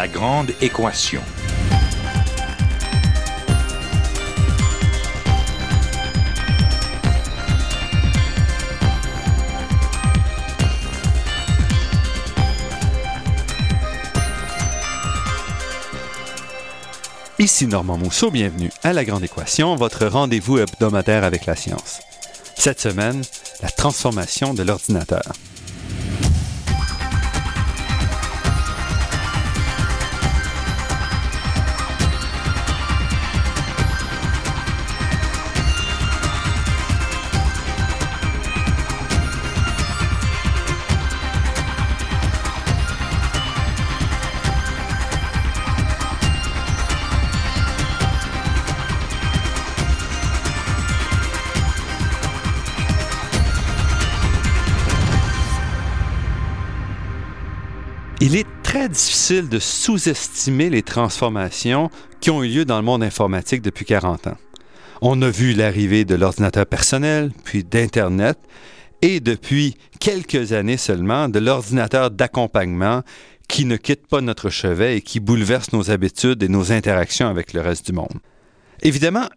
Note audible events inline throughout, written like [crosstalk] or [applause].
La grande équation. Ici Normand Mousseau, bienvenue à La Grande Équation, votre rendez-vous hebdomadaire avec la science. Cette semaine, la transformation de l'ordinateur. De sous-estimer les transformations qui ont eu lieu dans le monde informatique depuis 40 ans. On a vu l'arrivée de l'ordinateur personnel, puis d'Internet, et depuis quelques années seulement, de l'ordinateur d'accompagnement qui ne quitte pas notre chevet et qui bouleverse nos habitudes et nos interactions avec le reste du monde. Évidemment,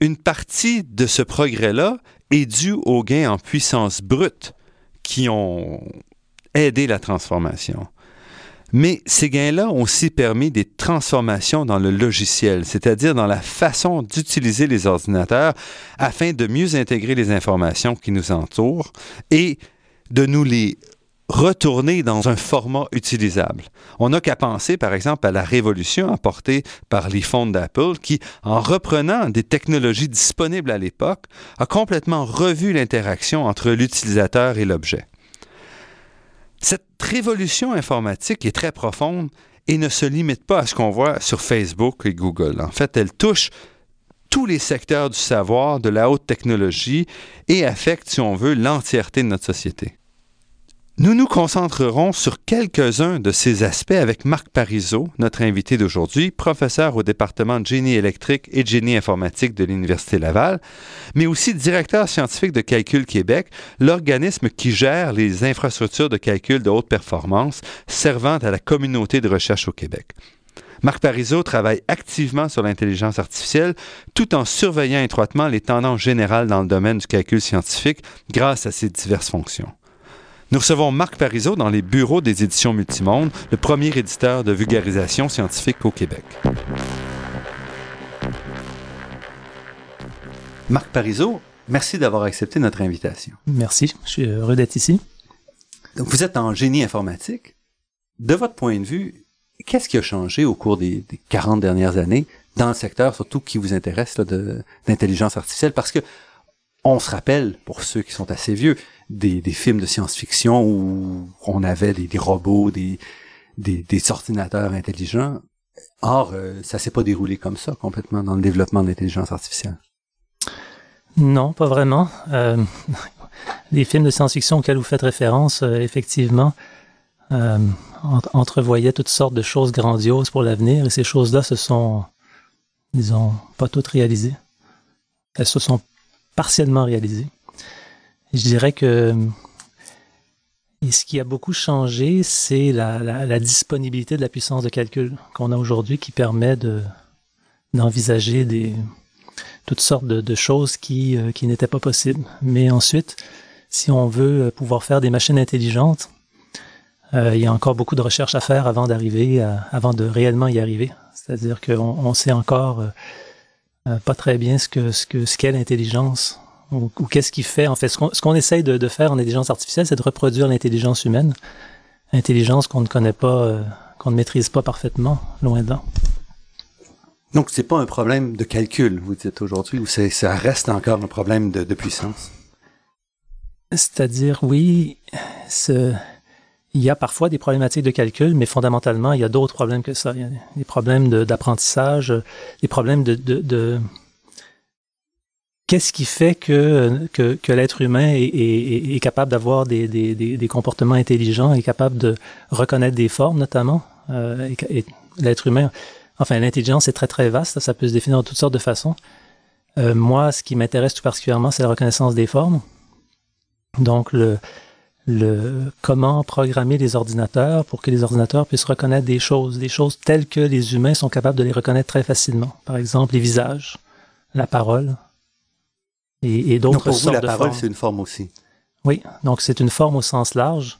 une partie de ce progrès-là est due aux gains en puissance brute qui ont aidé la transformation. Mais ces gains-là ont aussi permis des transformations dans le logiciel, c'est-à-dire dans la façon d'utiliser les ordinateurs afin de mieux intégrer les informations qui nous entourent et de nous les retourner dans un format utilisable. On n'a qu'à penser, par exemple, à la révolution apportée par l'iPhone d'Apple qui, en reprenant des technologies disponibles à l'époque, a complètement revu l'interaction entre l'utilisateur et l'objet. Cette révolution informatique est très profonde et ne se limite pas à ce qu'on voit sur Facebook et Google. En fait, elle touche tous les secteurs du savoir, de la haute technologie et affecte, si on veut, l'entièreté de notre société. Nous nous concentrerons sur quelques-uns de ces aspects avec Marc Parizeau, notre invité d'aujourd'hui, professeur au département de génie électrique et de génie informatique de l'Université Laval, mais aussi directeur scientifique de Calcul Québec, l'organisme qui gère les infrastructures de calcul de haute performance servant à la communauté de recherche au Québec. Marc Parizeau travaille activement sur l'intelligence artificielle tout en surveillant étroitement les tendances générales dans le domaine du calcul scientifique grâce à ses diverses fonctions. Nous recevons Marc Parizeau dans les bureaux des éditions Multimonde, le premier éditeur de vulgarisation scientifique au Québec. Marc Parizeau, merci d'avoir accepté notre invitation. Merci, je suis heureux d'être ici. Donc, vous êtes en génie informatique. De votre point de vue, qu'est-ce qui a changé au cours des, des 40 dernières années dans le secteur, surtout qui vous intéresse, d'intelligence artificielle? Parce que on se rappelle, pour ceux qui sont assez vieux, des, films de science-fiction où on avait des, robots, des, des, des, ordinateurs intelligents. Or, euh, ça s'est pas déroulé comme ça complètement dans le développement de l'intelligence artificielle. Non, pas vraiment. Euh, [laughs] les films de science-fiction auxquels vous faites référence, euh, effectivement, euh, entrevoyaient toutes sortes de choses grandioses pour l'avenir et ces choses-là se sont, disons, pas toutes réalisées. Elles se sont partiellement réalisées. Je dirais que ce qui a beaucoup changé, c'est la, la, la, disponibilité de la puissance de calcul qu'on a aujourd'hui qui permet de d'envisager toutes sortes de, de choses qui, euh, qui n'étaient pas possibles. Mais ensuite, si on veut pouvoir faire des machines intelligentes, euh, il y a encore beaucoup de recherches à faire avant d'arriver, avant de réellement y arriver. C'est-à-dire qu'on on sait encore euh, euh, pas très bien ce que ce que ce qu'est l'intelligence ou, ou qu'est-ce qui fait en fait? Ce qu'on ce qu'on essaye de, de, faire en intelligence artificielle, c'est de reproduire l'intelligence humaine, intelligence qu'on ne connaît pas, euh, qu'on ne maîtrise pas parfaitement, loin de là. Donc c'est pas un problème de calcul, vous dites aujourd'hui, ou ça reste encore un problème de, de puissance? C'est-à-dire oui, ce, il y a parfois des problématiques de calcul, mais fondamentalement, il y a d'autres problèmes que ça. Il y a des problèmes d'apprentissage, des problèmes de, de, de qu'est-ce qui fait que, que, que l'être humain est, est, est capable d'avoir des, des, des, des, comportements intelligents, est capable de reconnaître des formes notamment. Euh, et, et l'être humain, enfin l'intelligence est très très vaste, ça peut se définir de toutes sortes de façons. Euh, moi, ce qui m'intéresse tout particulièrement, c'est la reconnaissance des formes. Donc le, le comment programmer les ordinateurs pour que les ordinateurs puissent reconnaître des choses, des choses telles que les humains sont capables de les reconnaître très facilement. Par exemple, les visages, la parole et, et d'autres sortes vous, la de parole, c'est une forme aussi. Oui, donc c'est une forme au sens large.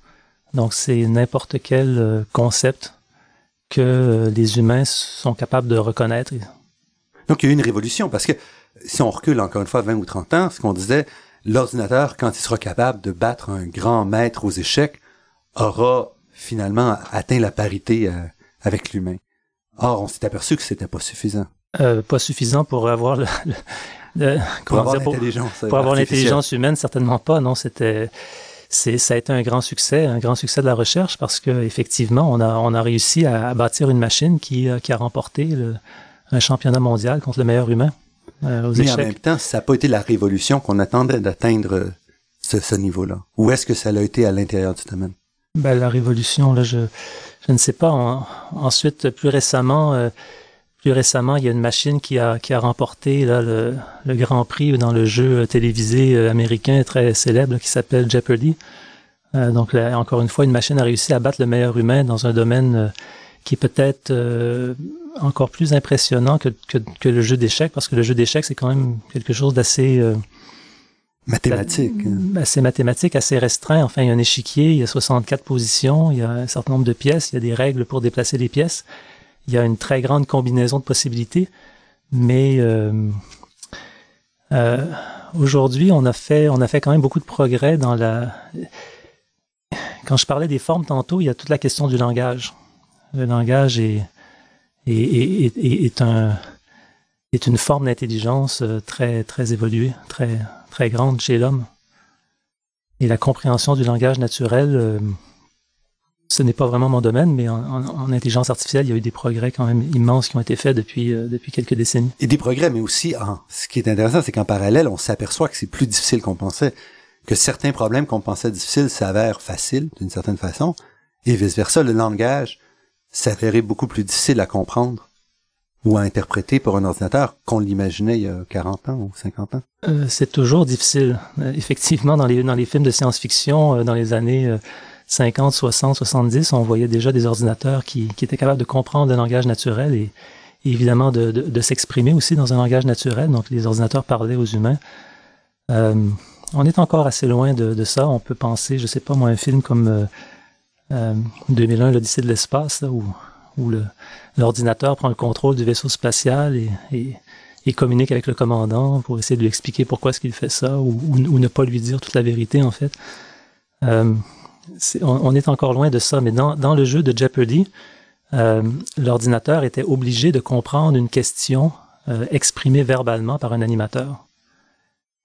Donc c'est n'importe quel euh, concept que les humains sont capables de reconnaître. Donc il y a eu une révolution parce que si on recule encore une fois 20 ou 30 ans, ce qu'on disait, l'ordinateur, quand il sera capable de battre un grand maître aux échecs, aura finalement atteint la parité euh, avec l'humain. Or, on s'est aperçu que c'était pas suffisant. Euh, pas suffisant pour avoir le, le- le- Pour avoir l'intelligence. Pour avoir artificielle. l'intelligence humaine, certainement pas. Non, c'était, c'est, ça a été un grand succès, un grand succès de la recherche parce que effectivement, on a, on a réussi à, à bâtir une machine qui, euh, qui a remporté le, un championnat mondial contre le meilleur humain euh, aux Mais en même temps, ça n'a pas été la révolution qu'on attendait d'atteindre euh, ce, ce niveau-là. Ou est-ce que ça l'a été à l'intérieur du domaine? Ben, la révolution, là, je, je ne sais pas. En- ensuite, plus récemment, euh, plus récemment, il y a une machine qui a, qui a remporté là, le, le Grand Prix dans le jeu télévisé euh, américain très célèbre qui s'appelle Jeopardy. Euh, donc, là, encore une fois, une machine a réussi à battre le meilleur humain dans un domaine euh, qui est peut-être euh, encore plus impressionnant que, que, que le jeu d'échecs, parce que le jeu d'échecs, c'est quand même quelque chose d'assez... euh, Mathématique. hein. assez mathématique, assez restreint. Enfin, il y a un échiquier, il y a 64 positions, il y a un certain nombre de pièces, il y a des règles pour déplacer les pièces. Il y a une très grande combinaison de possibilités. Mais euh, euh, aujourd'hui, on a fait, on a fait quand même beaucoup de progrès dans la. Quand je parlais des formes tantôt, il y a toute la question du langage. Le langage est est, est, est, un est une forme d'intelligence euh, très très évoluée, très très grande chez l'homme. Et la compréhension du langage naturel, euh, ce n'est pas vraiment mon domaine, mais en, en- en intelligence artificielle, il y a eu des progrès quand même immenses qui ont été faits depuis, euh, depuis quelques décennies. Et des progrès, mais aussi, en, ce qui est intéressant, c'est qu'en parallèle, on s'aperçoit que c'est plus difficile qu'on pensait, que certains problèmes qu'on pensait difficiles s'avèrent faciles, d'une certaine façon, et vice-versa, le langage s'avérait beaucoup plus difficile à comprendre ou à interpréter pour un ordinateur qu'on l'imaginait il y a 40 ans ou 50 ans. Euh, c'est toujours difficile. Euh, effectivement, dans les, dans les films de science-fiction, euh, dans les années 50, 60, 70, on voyait déjà des ordinateurs qui, étaient capables de comprendre le langage naturel et, évidemment de, s'exprimer aussi dans un langage naturel. Donc, les ordinateurs parlaient aux humains. Euh, on est encore assez loin de, ça. On peut penser, je sais pas moi, un film comme euh, euh, 2001, l'Odyssée de l'espace, où, l'ordinateur prend le contrôle du vaisseau spatial et, communique avec le commandant pour essayer de lui expliquer pourquoi est-ce qu'il fait ça ou ne pas lui dire toute la vérité en fait. On, on est encore loin de ça, mais dans, dans le jeu de Jeopardy, euh, l'ordinateur était obligé de comprendre une question euh, exprimée verbalement par un animateur.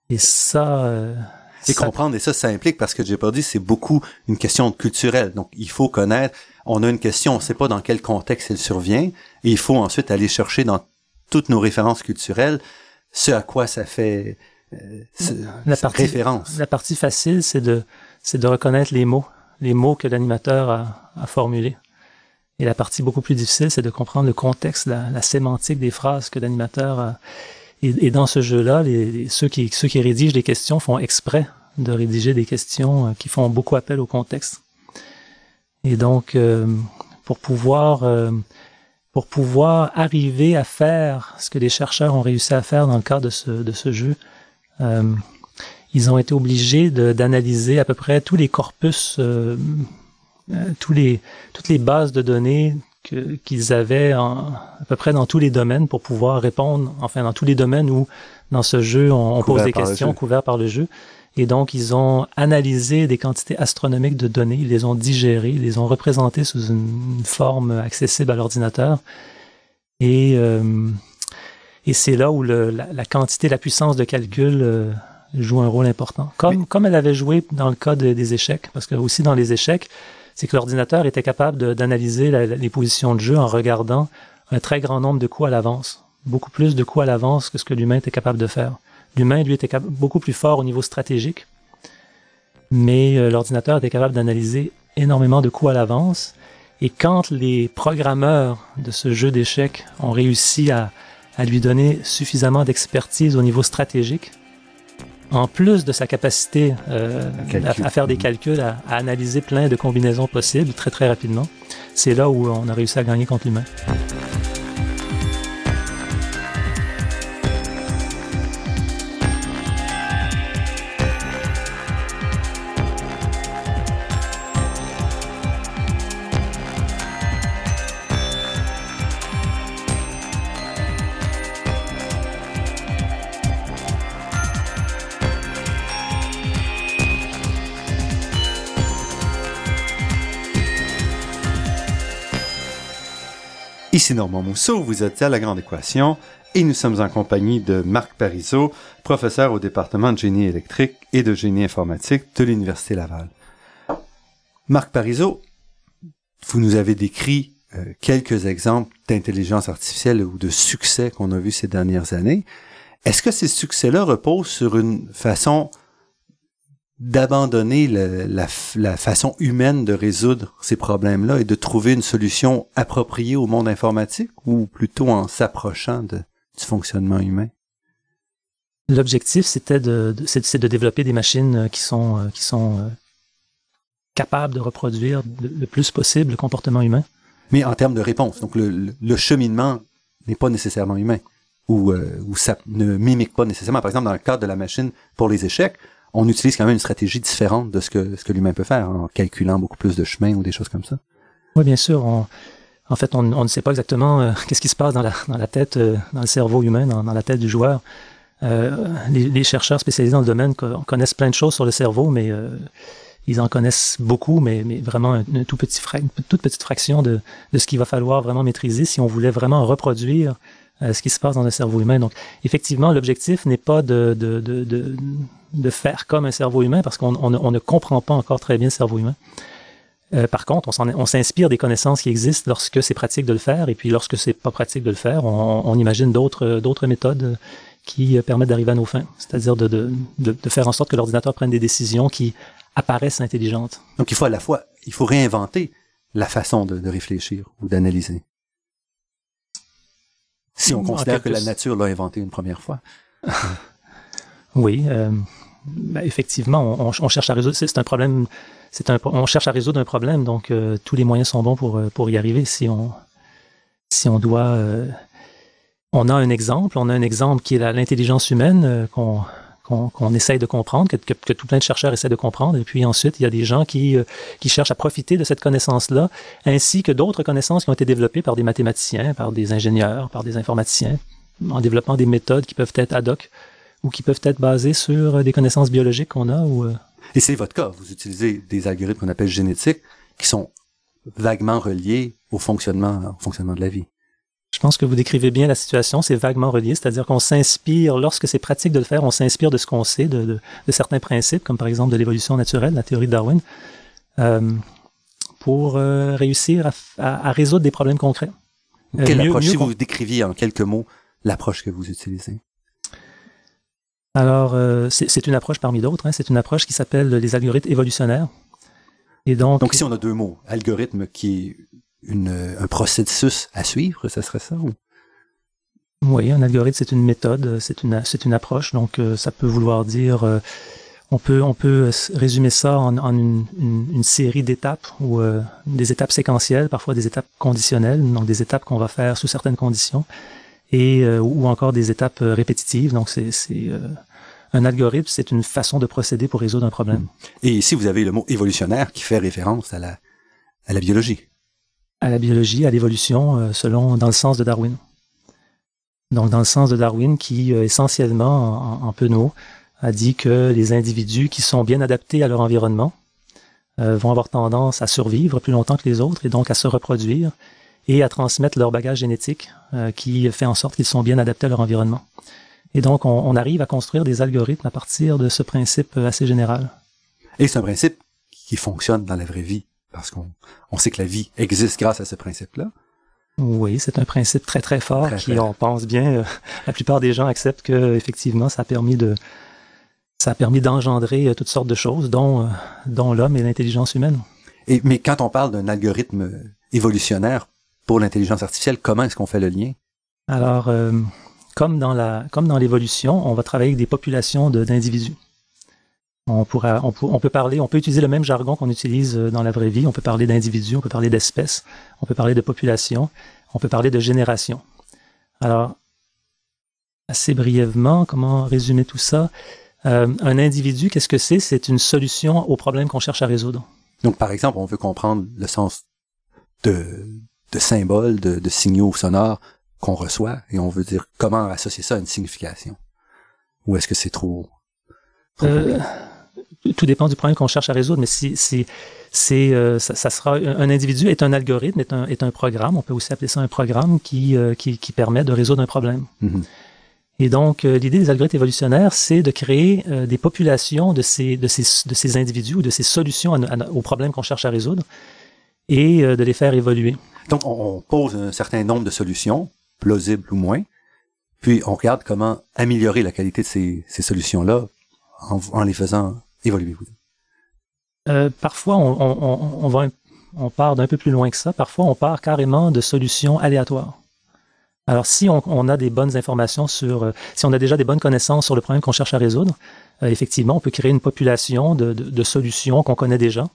Et ça, euh, Et ça- comprendre, et ça, ça implique, parce que Jeopardy, c'est beaucoup une question culturelle. Donc, il faut connaître, on a une question, on ne sait pas dans quel contexte elle survient, et il faut ensuite aller chercher dans toutes nos références culturelles ce à quoi ça fait euh, ce- La partie- référence. La partie facile, c'est de, c'est de reconnaître les mots, les mots que l'animateur a, a formulés. Et la partie beaucoup plus difficile, c'est de comprendre le contexte, la, la sémantique des phrases que l'animateur a. Et, et dans ce jeu-là, ceux, qui, ceux qui rédigent les questions font exprès de rédiger des questions euh, qui font beaucoup appel au contexte. Et donc, euh, pour pouvoir euh, pour pouvoir arriver à faire ce que les chercheurs ont réussi à faire dans le cadre de ce, de ce jeu, euh, ils ont été obligés d'analyser à peu près tous les corpus, euh, euh, tous les, toutes les bases de données que- qu'ils avaient en- à peu près dans tous les domaines pour pouvoir répondre, enfin dans tous les domaines où dans ce jeu on, on pose des questions jeu. couvertes par le jeu. Et donc, ils ont analysé des quantités astronomiques de données, ils les ont digérées, ils les ont représentées sous une forme accessible à l'ordinateur. Et, euh, et c'est là où le, la, la quantité, la puissance de calcul euh, joue un rôle important. Comme, comme elle avait joué dans le cas de- des échecs, parce que aussi dans les échecs, c'est que l'ordinateur était capable d'analyser les positions de jeu en regardant un très grand nombre de coups à l'avance, beaucoup plus de coups à l'avance que ce que l'humain était capable de faire. L'humain, lui, était beaucoup plus fort au niveau stratégique, mais euh, l'ordinateur était capable d'analyser énormément de coups à l'avance. Et quand les programmeurs de ce jeu d'échecs ont réussi à, à lui donner suffisamment d'expertise au niveau stratégique, en plus de sa capacité euh, à, faire des calculs, à, à, analyser plein de combinaisons possibles très très rapidement, c'est là où on a réussi à gagner contre l'humain. Normand Mousseau, vous êtes à La Grande Équation et nous sommes en compagnie de Marc Parizeau, professeur au département de génie électrique et de génie informatique de l'Université Laval. Marc Parizeau, vous nous avez décrit euh, quelques exemples d'intelligence artificielle ou de succès qu'on a vus ces dernières années. Est-ce que ces succès-là reposent sur une façon d'abandonner la, façon humaine de résoudre ces problèmes-là et de trouver une solution appropriée au monde informatique ou plutôt en s'approchant du fonctionnement humain? L'objectif, c'était de, c'est de développer des machines euh, qui sont, euh, qui sont euh, capables de reproduire le plus possible le comportement humain. Mais en termes de réponse, donc le, cheminement n'est pas nécessairement humain ou, ou ça ne mimique pas nécessairement. Par exemple, dans le cadre de la machine pour les échecs, on utilise quand même une stratégie différente de ce que, ce que l'humain peut faire en calculant beaucoup plus de chemins ou des choses comme ça. Oui, bien sûr. en fait, on, ne sait pas exactement euh, [laughs] qu'est-ce qui se passe dans la, tête, euh, dans le cerveau humain, dans, la tête du joueur. Euh, les, chercheurs spécialisés dans le domaine connaissent plein de choses sur le cerveau, mais ils en connaissent beaucoup, mais, vraiment une, toute petite fraction de ce qu'il va falloir vraiment maîtriser si on voulait vraiment reproduire ce qui se passe dans le cerveau humain. Donc, effectivement, l'objectif n'est pas de, de, de, de faire comme un cerveau humain parce qu'on on, ne comprend pas encore très bien le cerveau humain. Euh, par contre, on s'inspire des connaissances qui existent lorsque c'est pratique de le faire, et puis lorsque c'est pas pratique de le faire, on, on imagine d'autres méthodes qui permettent d'arriver à nos fins, c'est-à-dire de, de, de, faire en sorte que l'ordinateur prenne des décisions qui apparaissent intelligentes. Donc il faut à la fois, il faut réinventer la façon de, de réfléchir ou d'analyser. Si on considère que la nature l'a inventé une première fois. [laughs] oui. Euh, ben, effectivement, on, on, cherche à résoudre. C'est un problème. C'est un. On cherche à résoudre un problème, donc euh, tous les moyens sont bons pour euh, pour y arriver. Si on si on doit, euh, on a un exemple. On a un exemple qui est l'intelligence humaine qu'on qu'on essaye de comprendre, que, que, tout plein de chercheurs essaient de comprendre. Et puis ensuite, il y a des gens qui, qui cherchent à profiter de cette connaissance-là, ainsi que d'autres connaissances qui ont été développées par des mathématiciens, par des ingénieurs, par des informaticiens, en développant des méthodes qui peuvent être ad hoc ou qui peuvent être basés sur euh, des connaissances biologiques qu'on a ou euh, Et c'est votre cas, vous utilisez des algorithmes qu'on appelle génétiques qui sont vaguement reliés au fonctionnement au fonctionnement de la vie. Je pense que vous décrivez bien la situation, c'est vaguement relié, c'est-à-dire qu'on s'inspire, lorsque c'est pratique de le faire, on s'inspire de ce qu'on sait, de, de, de, certains principes, comme par exemple de l'évolution naturelle, la théorie de Darwin, euh, pour euh, réussir à, à, à, résoudre des problèmes concrets. Quelle approche, si vous décriviez en quelques mots l'approche que vous utilisez? Alors, euh, c'est une approche parmi d'autres. Hein. C'est une approche qui s'appelle les algorithmes évolutionnaires. Et donc, donc ici, on a deux mots. Algorithme qui une, un processus à suivre, ça serait ça ou? Oui, un algorithme, c'est une méthode, c'est une, c'est une approche. Donc, euh, ça peut vouloir dire, euh, on peut, on peut résumer ça en, en une, une, série d'étapes ou des étapes séquentielles, parfois des étapes conditionnelles, donc des étapes qu'on va faire sous certaines conditions, et ou encore des étapes répétitives. Donc, c'est, c'est un algorithme, c'est une façon de procéder pour résoudre un problème. Et ici, vous avez le mot évolutionnaire qui fait référence à la, à la biologie. À la biologie, à l'évolution, euh, selon, dans le sens de Darwin. Donc, dans le sens de Darwin, qui euh, essentiellement, en, en Penaud, a dit que les individus qui sont bien adaptés à leur environnement euh, vont avoir tendance à survivre plus longtemps que les autres et donc à se reproduire et à transmettre leur bagage génétique qui fait en sorte qu'ils sont bien adaptés à leur environnement. Et donc, on, arrive à construire des algorithmes à partir de ce principe assez général. Et c'est un principe qui fonctionne dans la vraie vie, parce qu'on on sait que la vie existe grâce à ce principe-là. Oui, c'est un principe très très fort qui, on pense bien, euh, la plupart des gens acceptent que effectivement, ça a permis de, ça a permis d'engendrer euh, toutes sortes de choses, dont, euh, dont l'homme et l'intelligence humaine. Et mais quand on parle d'un algorithme évolutionnaire pour l'intelligence artificielle, comment est-ce qu'on fait le lien? Alors, comme dans la, comme dans l'évolution, on va travailler avec des populations d'individus. On, pourra, on, on, peut parler, on peut utiliser le même jargon qu'on utilise dans la vraie vie. On peut parler d'individus, on peut parler d'espèces, on peut parler de populations, on peut parler de générations. Alors, assez brièvement, comment résumer tout ça? Euh, Un individu, qu'est-ce que c'est? C'est une solution au problème qu'on cherche à résoudre. Donc, par exemple, on veut comprendre le sens de, de symboles, de, de signaux sonores qu'on reçoit, et on veut dire comment associer ça à une signification. Ou est-ce que c'est trop, euh, tout dépend du problème qu'on cherche à résoudre, mais si, si c'est, euh, ça, ça, sera un individu est un algorithme, est un, est un programme. On peut aussi appeler ça un programme qui, euh, qui, qui, permet de résoudre un problème. Mm-hmm. Et donc, euh, l'idée des algorithmes évolutionnaires, c'est de créer des populations de ces, de, ces, de ces individus ou de ces solutions aux problèmes qu'on cherche à résoudre et de les faire évoluer. Donc, on pose un certain nombre de solutions, plausibles ou moins, puis on regarde comment améliorer la qualité de ces, ces solutions-là en, en les faisant Euh, parfois, on, part d'un peu plus loin que ça. Parfois, on part carrément de solutions aléatoires. Alors, si on, a des bonnes informations sur, euh, si on a déjà des bonnes connaissances sur le problème qu'on cherche à résoudre, euh, effectivement, on peut créer une population de, solutions qu'on connaît déjà.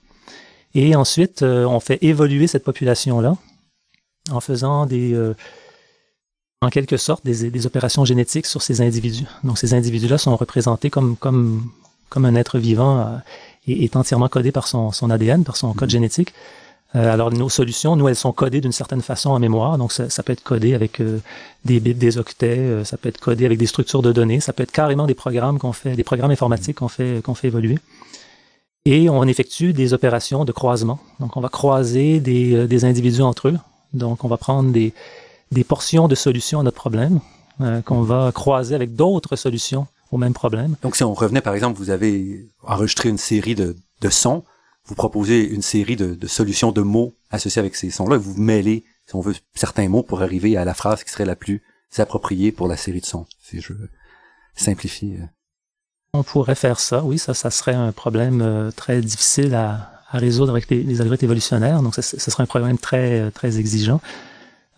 Et ensuite, on fait évoluer cette population-là en faisant des, en quelque sorte, des, opérations génétiques sur ces individus. Donc, ces individus-là sont représentés comme, comme un être vivant est, entièrement codé par son, son ADN, par son code mhm. génétique. Euh, alors nos solutions, nous, elles sont codées d'une certaine façon en mémoire. Donc ça, ça peut être codé avec euh, des bits, des octets, euh, ça peut être codé avec des structures de données, ça peut être carrément des programmes qu'on fait, des programmes informatiques qu'on fait, qu'on fait évoluer. Et on effectue des opérations de croisement. Donc on va croiser des, des individus entre eux. Donc on va prendre des, des portions de solutions à notre problème qu'on va croiser avec d'autres solutions au même problème. Donc, si on revenait, par exemple, vous avez enregistré une série de, de sons, vous proposez une série de, de solutions de mots associés avec ces sons-là, et vous mêlez, si on veut, certains mots pour arriver à la phrase qui serait la plus appropriée pour la série de sons, si je simplifie. Euh. On pourrait faire ça, oui, ça, ça serait un problème euh, très difficile à, à résoudre avec les, les, algorithmes évolutionnaires, donc ce serait un problème très, très exigeant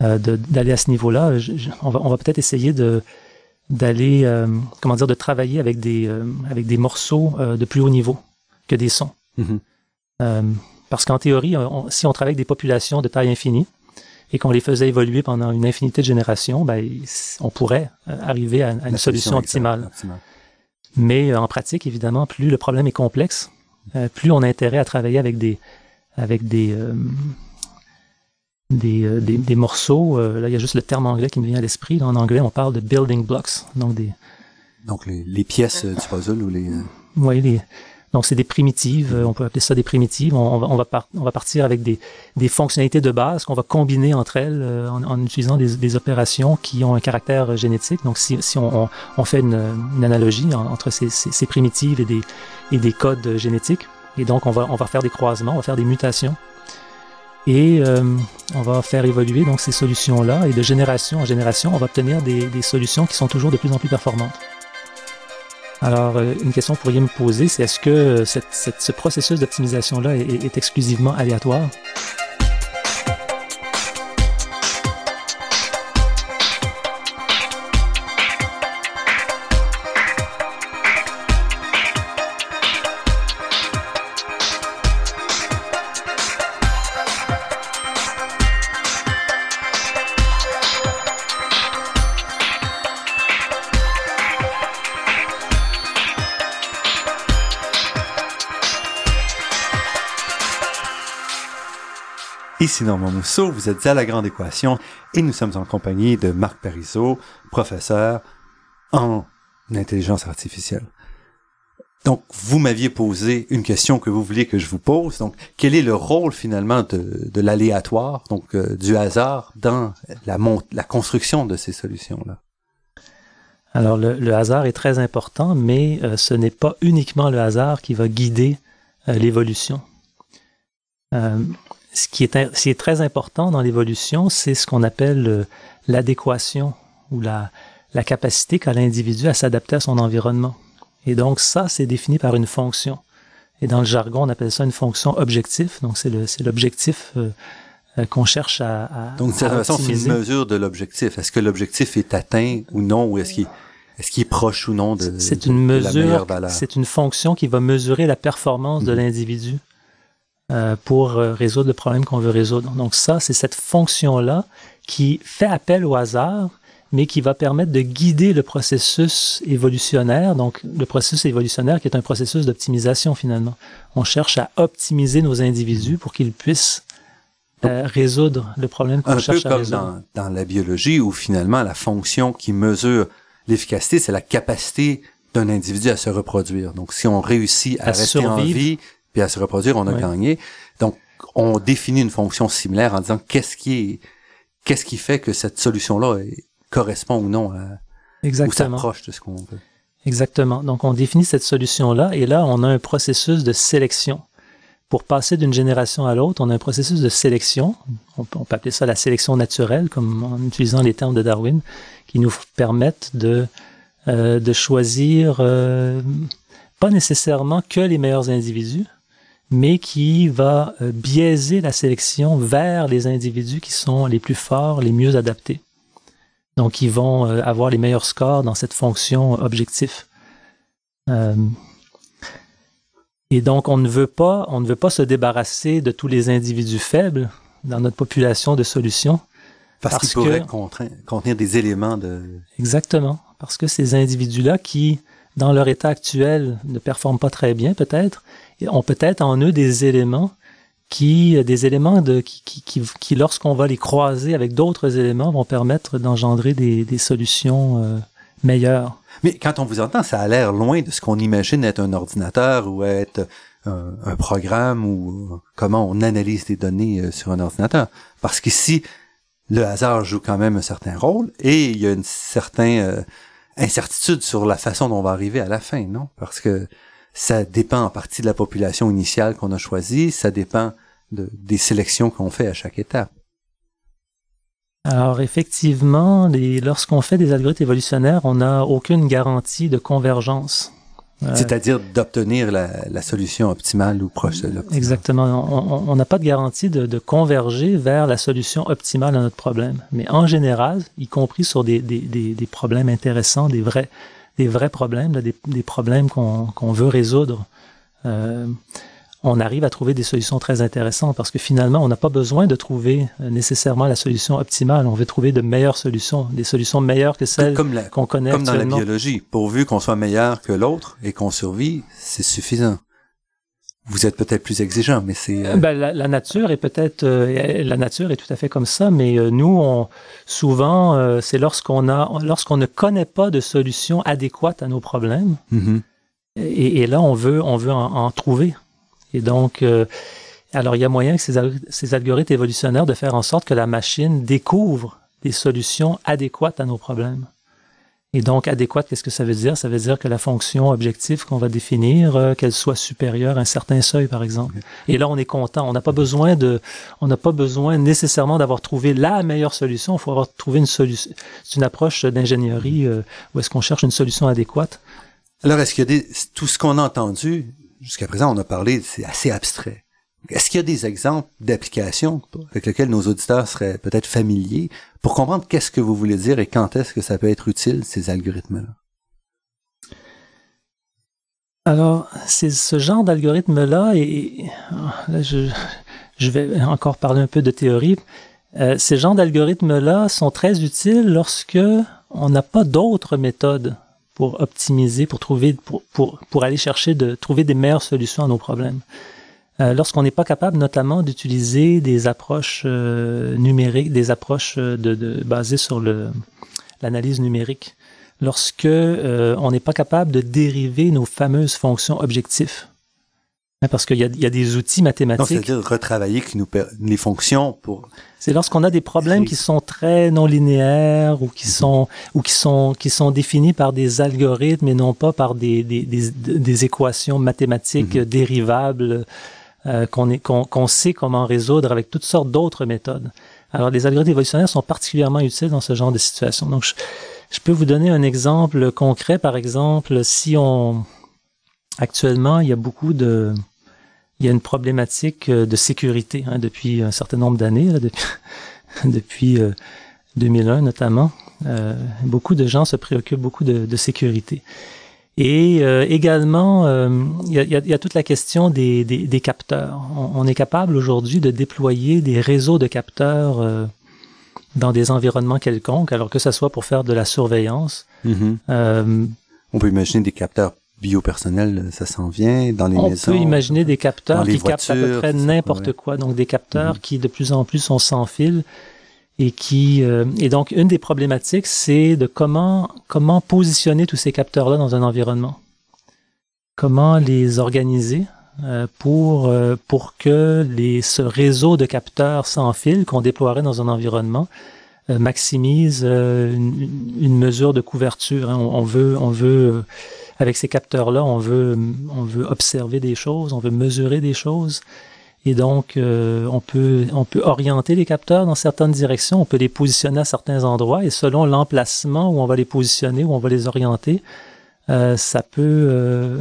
euh, d'aller à ce niveau-là. On va, on va peut-être essayer de d'aller, euh, comment dire, de travailler avec des, euh, avec des morceaux euh, de plus haut niveau que des sons. Mm-hmm. parce qu'en théorie, si on travaille avec des populations de taille infinie et qu'on les faisait évoluer pendant une infinité de générations, ben, on pourrait arriver à, une solution optimale. Mais en pratique, évidemment, plus le problème est complexe, plus on a intérêt à travailler avec des, avec des, euh, des, des, morceaux. Euh, là, il y a juste le terme anglais qui me vient à l'esprit. En anglais, on parle de building blocks, donc des. Donc les, les pièces euh, du puzzle ou les. Oui, les. Donc c'est des primitives. On peut appeler ça des primitives. On, va on va, on va partir avec des, des fonctionnalités de base qu'on va combiner entre elles en, en utilisant des, des, opérations qui ont un caractère génétique. Donc si, si on, on, fait une, une analogie entre ces, ces, ces, primitives et des, et des codes génétiques, et donc on va on va faire des croisements, on va faire des mutations et euh, on va faire évoluer donc ces solutions-là et de génération en génération, on va obtenir des, des, solutions qui sont toujours de plus en plus performantes. Alors, euh, une question que vous pourriez me poser, c'est est-ce que cette, cette, ce processus d'optimisation-là est, est exclusivement aléatoire? Ici Normand Mousseau, vous êtes à La Grande Équation et nous sommes en compagnie de Marc Parizeau, professeur en intelligence artificielle. Donc, vous m'aviez posé une question que vous vouliez que je vous pose. Donc, quel est le rôle finalement de, l'aléatoire, donc euh, du hasard, dans la, construction de ces solutions-là? Alors, le, le, hasard est très important, mais euh, ce n'est pas uniquement le hasard qui va guider euh, l'évolution. Euh, ce qui est, très important dans l'évolution, c'est ce qu'on appelle euh, l'adéquation ou la, la capacité qu'a l'individu à s'adapter à son environnement. Et donc ça, c'est défini par une fonction. Et dans le jargon, on appelle ça une fonction objectif. Donc c'est l'objectif euh, qu'on cherche à, à Donc, de façon, c'est une mesure de l'objectif. Est-ce que l'objectif est atteint ou non, ou est-ce qu'il est-ce qu'il est proche ou non de, c'est une mesure, C'est une fonction qui va mesurer la performance de mhm. l'individu euh, pour résoudre le problème qu'on veut résoudre. Donc ça, c'est cette fonction-là qui fait appel au hasard, mais qui va permettre de guider le processus évolutionnaire. Donc, le processus évolutionnaire qui est un processus d'optimisation finalement. On cherche à optimiser nos individus pour qu'ils puissent euh, résoudre le problème qu'on cherche à résoudre. Peu comme dans, la biologie où finalement la fonction qui mesure l'efficacité, c'est la capacité d'un individu à se reproduire. Donc, si on réussit à, rester en vie puis à se reproduire, on a gagné. Donc, on définit une fonction similaire en disant qu'est-ce qui est qu'est-ce qui fait que cette solution-là correspond ou non à Exactement. ou s'approche de ce qu'on veut. Exactement. Donc, on définit cette solution-là et là, on a un processus de sélection. Pour passer d'une génération à l'autre, on a un processus de sélection. On peut, appeler ça la sélection naturelle, comme en utilisant les termes de Darwin, qui nous permettent de, euh, de choisir euh, pas nécessairement que les meilleurs individus, mais qui va euh, biaiser la sélection vers les individus qui sont les plus forts, les mieux adaptés. Donc, ils vont euh, avoir les meilleurs scores dans cette fonction objectif. Euh, et donc, on ne veut pas, on ne veut pas se débarrasser de tous les individus faibles dans notre population de solutions. Parce, qu'ils pourraient contenir des éléments de... Exactement. Parce que ces individus-là qui, dans leur état actuel, ne performent pas très bien, peut-être, ont peut-être en eux des éléments qui, des éléments de, qui, qui, qui, lorsqu'on va les croiser avec d'autres éléments, vont permettre d'engendrer des, des solutions euh, meilleures. Mais quand on vous entend, ça a l'air loin de ce qu'on imagine être un ordinateur ou être un, un, programme ou comment on analyse des données euh, sur un ordinateur. Parce qu'ici, le hasard joue quand même un certain rôle et il y a une certaine euh, incertitude sur la façon dont on va arriver à la fin, non? Parce que ça dépend en partie de la population initiale qu'on a choisie, ça dépend de, des sélections qu'on fait à chaque étape. Alors effectivement, lorsqu'on fait des algorithmes évolutionnaires, on n'a aucune garantie de convergence. Euh, C'est-à-dire d'obtenir la, solution optimale ou proche de l'optimale. Exactement. On n'a pas de garantie de, de, converger vers la solution optimale à notre problème. Mais en général, y compris sur des, des, des, des problèmes intéressants, des vrais, des vrais problèmes, des, problèmes qu'on veut résoudre, euh, on arrive à trouver des solutions très intéressantes parce que finalement, on n'a pas besoin de trouver euh, nécessairement la solution optimale. On veut trouver de meilleures solutions, des solutions meilleures que celles qu'on connaît Comme dans la biologie, pourvu qu'on soit meilleur que l'autre et qu'on survit, c'est suffisant vous êtes peut-être plus exigeant, mais c'est. Euh, ben, la, nature est peut-être, euh, la nature est tout à fait comme ça, mais euh, nous, on, souvent, c'est lorsqu'on a, lorsqu'on ne connaît pas de solution adéquate à nos problèmes, mm-hmm. et, et, là, on veut, on veut en, trouver. Et donc, alors il y a moyen que ces, ces algorithmes évolutionnaires de faire en sorte que la machine découvre des solutions adéquates à nos problèmes. Et donc, adéquate, qu'est-ce que ça veut dire? Ça veut dire que la fonction objective qu'on va définir, euh, qu'elle soit supérieure à un certain seuil, par exemple. Et là, on est content. On n'a pas besoin de, on n'a pas besoin nécessairement d'avoir trouvé la meilleure solution. Il faut avoir trouvé une solution. C'est une approche d'ingénierie euh, où est-ce qu'on cherche une solution adéquate. Alors, est-ce qu'il y a tout ce qu'on a entendu jusqu'à présent, on a parlé, c'est assez abstrait. Est-ce qu'il y a des exemples d'applications avec lesquelles nos auditeurs seraient peut-être familiers pour comprendre qu'est-ce que vous voulez dire et quand est-ce que ça peut être utile, ces algorithmes-là? Alors, c'est ce genre d'algorithme-là, et là, je, vais encore parler un peu de théorie. Euh, ces genres d'algorithmes-là sont très utiles lorsque on n'a pas d'autres méthodes pour optimiser, pour trouver, pour, pour, pour aller chercher de trouver des meilleures solutions à nos problèmes. Euh, lorsqu'on n'est pas capable notamment d'utiliser des approches euh, numériques, des approches euh, de, de, basées sur l'analyse numérique, lorsque on n'est pas capable de dériver nos fameuses fonctions objectifs. Hein, parce qu'il y, y, a des outils mathématiques. C'est-à-dire retravailler qui nous les fonctions pour. C'est lorsqu'on a des problèmes qui sont très non linéaires ou qui sont ou qui sont qui sont définis par des algorithmes et non pas par des des, des, des équations mathématiques mhm. dérivables euh, qu'on sait comment résoudre avec toutes sortes d'autres méthodes. Alors, les algorithmes évolutionnaires sont particulièrement utiles dans ce genre de situation. Donc, je, peux vous donner un exemple concret. Par exemple, si on actuellement, il y a beaucoup de il y a une problématique de sécurité hein, depuis un certain nombre d'années, depuis, [laughs] depuis 2001 notamment. beaucoup de gens se préoccupent beaucoup de, de sécurité. Et euh, également, euh, il y, a, y, a, toute la question des, des, des capteurs. On, est capable aujourd'hui de déployer des réseaux de capteurs euh, dans des environnements quelconques, alors que ce soit pour faire de la surveillance. Mm-hmm. on peut imaginer des capteurs biopersonnels, ça s'en vient dans les maisons. On peut imaginer des capteurs qui captent à peu près n'importe quoi, donc des capteurs mm-hmm. qui de plus en plus sont sans fil et qui euh, et donc une des problématiques c'est de comment comment positionner tous ces capteurs là dans un environnement comment les organiser euh, pour euh, pour que les ce réseau de capteurs sans fil qu'on déploierait dans un environnement maximise une, une, mesure de couverture hein. on, on, veut on veut avec ces capteurs là on veut on veut observer des choses on veut mesurer des choses et donc, euh, on, peut, on peut orienter les capteurs dans certaines directions, on peut les positionner à certains endroits, et selon l'emplacement où on va les positionner, où on va les orienter, euh, ça peut euh,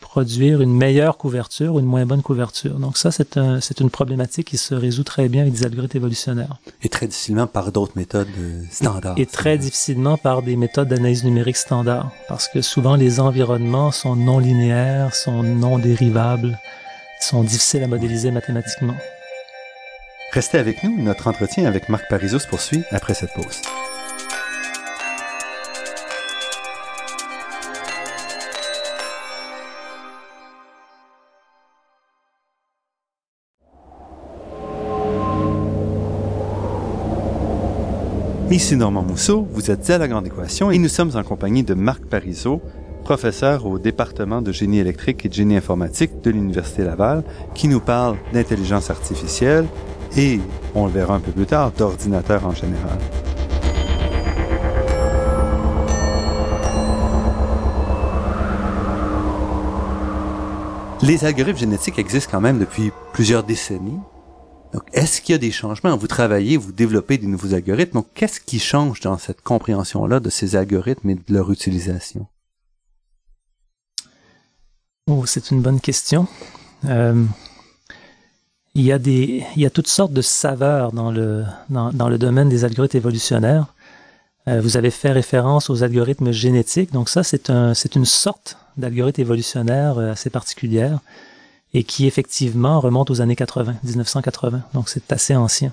produire une meilleure couverture ou une moins bonne couverture. Donc ça, c'est un, une problématique qui se résout très bien avec des algorithmes évolutionnaires. Et très difficilement par d'autres méthodes standards. Et, très difficilement par des méthodes d'analyse numérique standard, parce que souvent les environnements sont non linéaires, sont non dérivables sont difficiles à modéliser mathématiquement. Restez avec nous, notre entretien avec Marc Parizeau se poursuit après cette pause. Ici Normand Mousseau, vous êtes à La Grande Équation et nous sommes en compagnie de Marc Parizeau, professeur au département de génie électrique et de génie informatique de l'Université Laval, qui nous parle d'intelligence artificielle et, on le verra un peu plus tard, d'ordinateurs en général. Les algorithmes génétiques existent quand même depuis plusieurs décennies. Donc, est-ce qu'il y a des changements? Vous travaillez, vous développez des nouveaux algorithmes. Donc, qu'est-ce qui change dans cette compréhension-là de ces algorithmes et de leur utilisation? Oh, c'est une bonne question. Euh, il, y a toutes sortes de saveurs dans le, domaine des algorithmes évolutionnaires. Euh, vous avez fait référence aux algorithmes génétiques. Donc ça, c'est une sorte d'algorithme évolutionnaire euh, assez particulière et qui effectivement remonte aux années 80, 1980. Donc c'est assez ancien.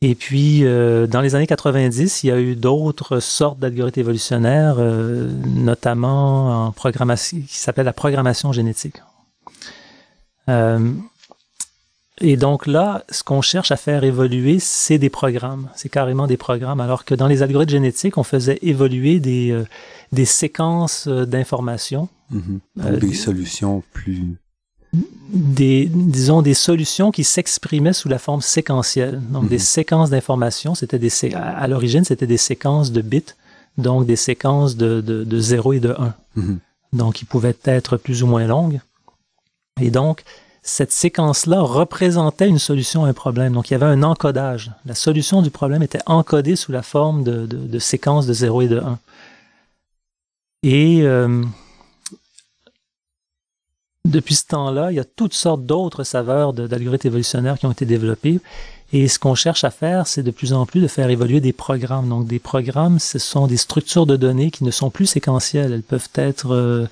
Et puis, euh, dans les années 90, il y a eu d'autres sortes d'algorithmes évolutionnaires, euh, notamment en programmation, qui s'appelle la programmation génétique. Euh, et donc là, ce qu'on cherche à faire évoluer, c'est des programmes. C'est carrément des programmes. Alors que dans les algorithmes génétiques, on faisait évoluer des, des séquences d'informations. Mm-hmm. des solutions plus des, disons, des solutions qui s'exprimaient sous la forme séquentielle. Donc, des mhm. séquences d'informations, c'était des, à, l'origine, c'était des séquences de bits, donc des séquences de, de, de 0 et de 1. Mhm. Donc, ils pouvaient être plus ou moins longues. Et donc, cette séquence-là représentait une solution à un problème. Donc, il y avait un encodage. La solution du problème était encodée sous la forme de, de, de séquences de 0 et de 1. Et euh, depuis ce temps-là, il y a toutes sortes d'autres saveurs d'algorithmes évolutionnaires qui ont été développés. Et ce qu'on cherche à faire, c'est de plus en plus de faire évoluer des programmes. Donc des programmes, ce sont des structures de données qui ne sont plus séquentielles. Elles peuvent être euh,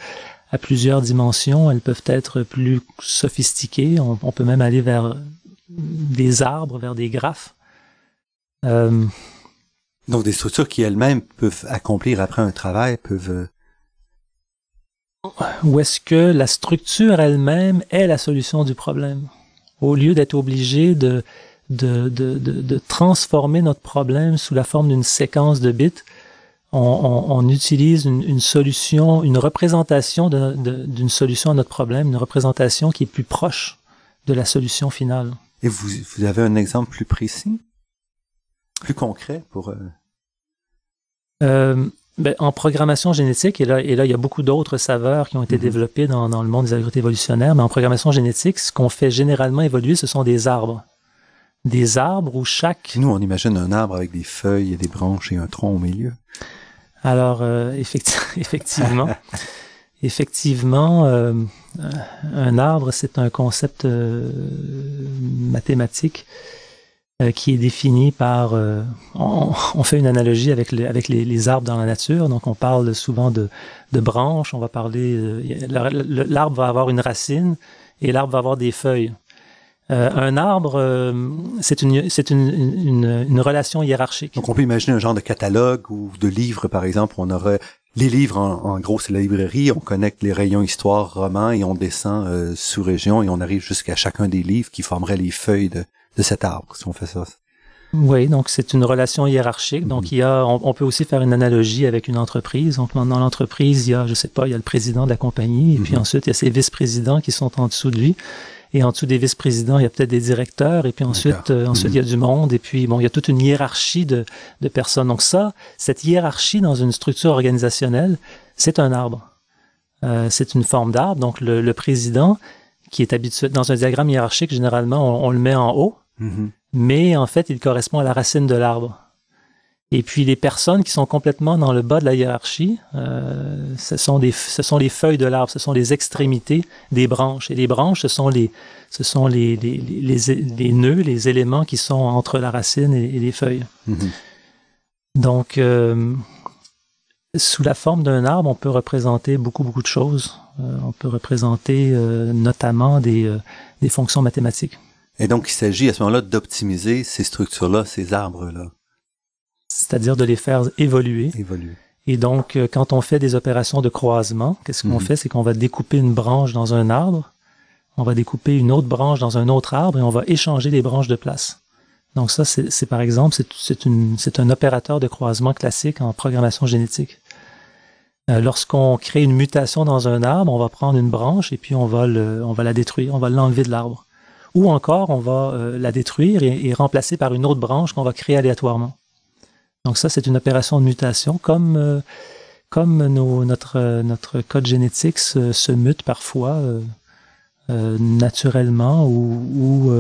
à plusieurs dimensions, elles peuvent être plus sophistiquées. On, peut même aller vers des arbres, vers des graphes. Euh, Donc des structures qui elles-mêmes peuvent accomplir après un travail, peuvent ou est-ce que la structure elle-même est la solution du problème? Au lieu d'être obligé de, de, de, de, transformer notre problème sous la forme d'une séquence de bits, on, on, utilise une, une, solution, une représentation d'une solution à notre problème, une représentation qui est plus proche de la solution finale. Et vous, vous avez un exemple plus précis, plus concret pour... Euh... Euh, ben, en programmation génétique, et là, et là, il y a beaucoup d'autres saveurs qui ont été mhm. développées dans, dans, le monde des algorithmes évolutionnaires, mais en programmation génétique, ce qu'on fait généralement évoluer, ce sont des arbres. Des arbres où chaque... Nous, on imagine un arbre avec des feuilles et des branches et un tronc au milieu. Alors, euh, [laughs] effectivement, effectivement, euh, un arbre, c'est un concept mathématique qui est défini par. On, fait une analogie avec, les, avec les, arbres dans la nature. Donc, on parle souvent de, de branches. On va parler. L'arbre va avoir une racine et l'arbre va avoir des feuilles. Euh, un arbre, euh, c'est une, c'est une, une, une, relation hiérarchique. Donc on peut imaginer un genre de catalogue ou de livre, par exemple. On aurait les livres, en, gros, c'est la librairie. On connecte les rayons histoire, romans et on descend euh, sous région et on arrive jusqu'à chacun des livres qui formeraient les feuilles de, de cet arbre, si on fait ça. Oui, donc c'est une relation hiérarchique. Donc mhm. il y a, on, peut aussi faire une analogie avec une entreprise. Donc dans l'entreprise, il y a, je sais pas, il y a le président de la compagnie et puis mhm. ensuite il y a ses vice-présidents qui sont en dessous de lui. Et en dessous des vice-présidents, il y a peut-être des directeurs, et puis ensuite, euh, ensuite il y a du monde, et puis bon, il y a toute une hiérarchie de, de personnes. Donc ça, cette hiérarchie dans une structure organisationnelle, c'est un arbre. Euh, c'est une forme d'arbre. Donc le, le, président, qui est habitué dans un diagramme hiérarchique, généralement, on, le met en haut, mm-hmm. mais en fait, il correspond à la racine de l'arbre. Et puis les personnes qui sont complètement dans le bas de la hiérarchie, euh, ce, sont des, ce sont les feuilles de l'arbre, ce sont les extrémités des branches. Et les branches, ce sont les, ce sont les, les, les, les nœuds, les éléments qui sont entre la racine et, les feuilles. Mm-hmm. Donc, euh, sous la forme d'un arbre, on peut représenter beaucoup, beaucoup de choses. Euh, on peut représenter notamment des, des fonctions mathématiques. Et donc, il s'agit à ce moment-là d'optimiser ces structures-là, ces arbres-là c'est-à-dire de les faire évoluer. Et donc, euh, quand on fait des opérations de croisement, qu'est-ce qu'on mhm. fait? C'est qu'on va découper une branche dans un arbre, on va découper une autre branche dans un autre arbre et on va échanger les branches de place. Donc ça, c'est par exemple, c'est un opérateur de croisement classique en programmation génétique. Euh, lorsqu'on crée une mutation dans un arbre, on va prendre une branche et puis on va, le, on va la détruire, on va l'enlever de l'arbre. Ou encore, on va euh, la détruire et, et remplacer par une autre branche qu'on va créer aléatoirement. Donc ça, c'est une opération de mutation, comme euh, comme notre notre code génétique se, mute parfois euh, euh, naturellement ou,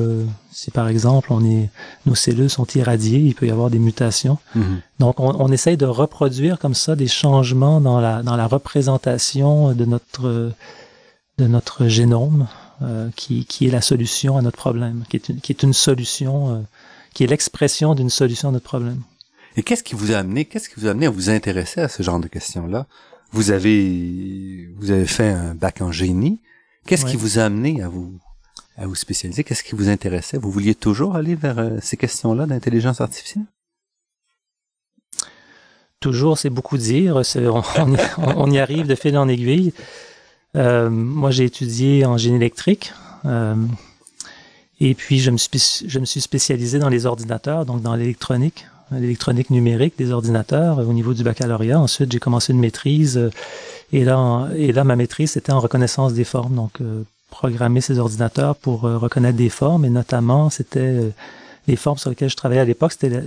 si par exemple on est nos cellules sont irradiées, il peut y avoir des mutations. Mm-hmm. Donc on, on, essaye de reproduire comme ça des changements dans la dans la représentation de notre de notre génome qui, qui est la solution à notre problème, qui est une, qui est une solution qui est l'expression d'une solution à notre problème. Et qu'est-ce qui vous a amené, qu'est-ce qui vous a amené à vous intéresser à ce genre de questions-là? Vous avez, vous avez fait un bac en génie. Qu'est-ce qui vous a amené à vous, à vous spécialiser? Qu'est-ce qui vous intéressait? Vous vouliez toujours aller vers euh, ces questions-là d'intelligence artificielle? Toujours, c'est beaucoup dire. On, y arrive de fil en aiguille. Euh, moi, j'ai étudié en génie électrique. Euh, et puis, je me, suis, je me suis spécialisé dans les ordinateurs, donc dans l'électronique l'électronique numérique des ordinateurs au niveau du baccalauréat. Ensuite, j'ai commencé une maîtrise euh, et là, et là, ma maîtrise, c'était en reconnaissance des formes. Donc, programmer ces ordinateurs pour reconnaître des formes et notamment, c'était les formes sur lesquelles je travaillais à l'époque, c'était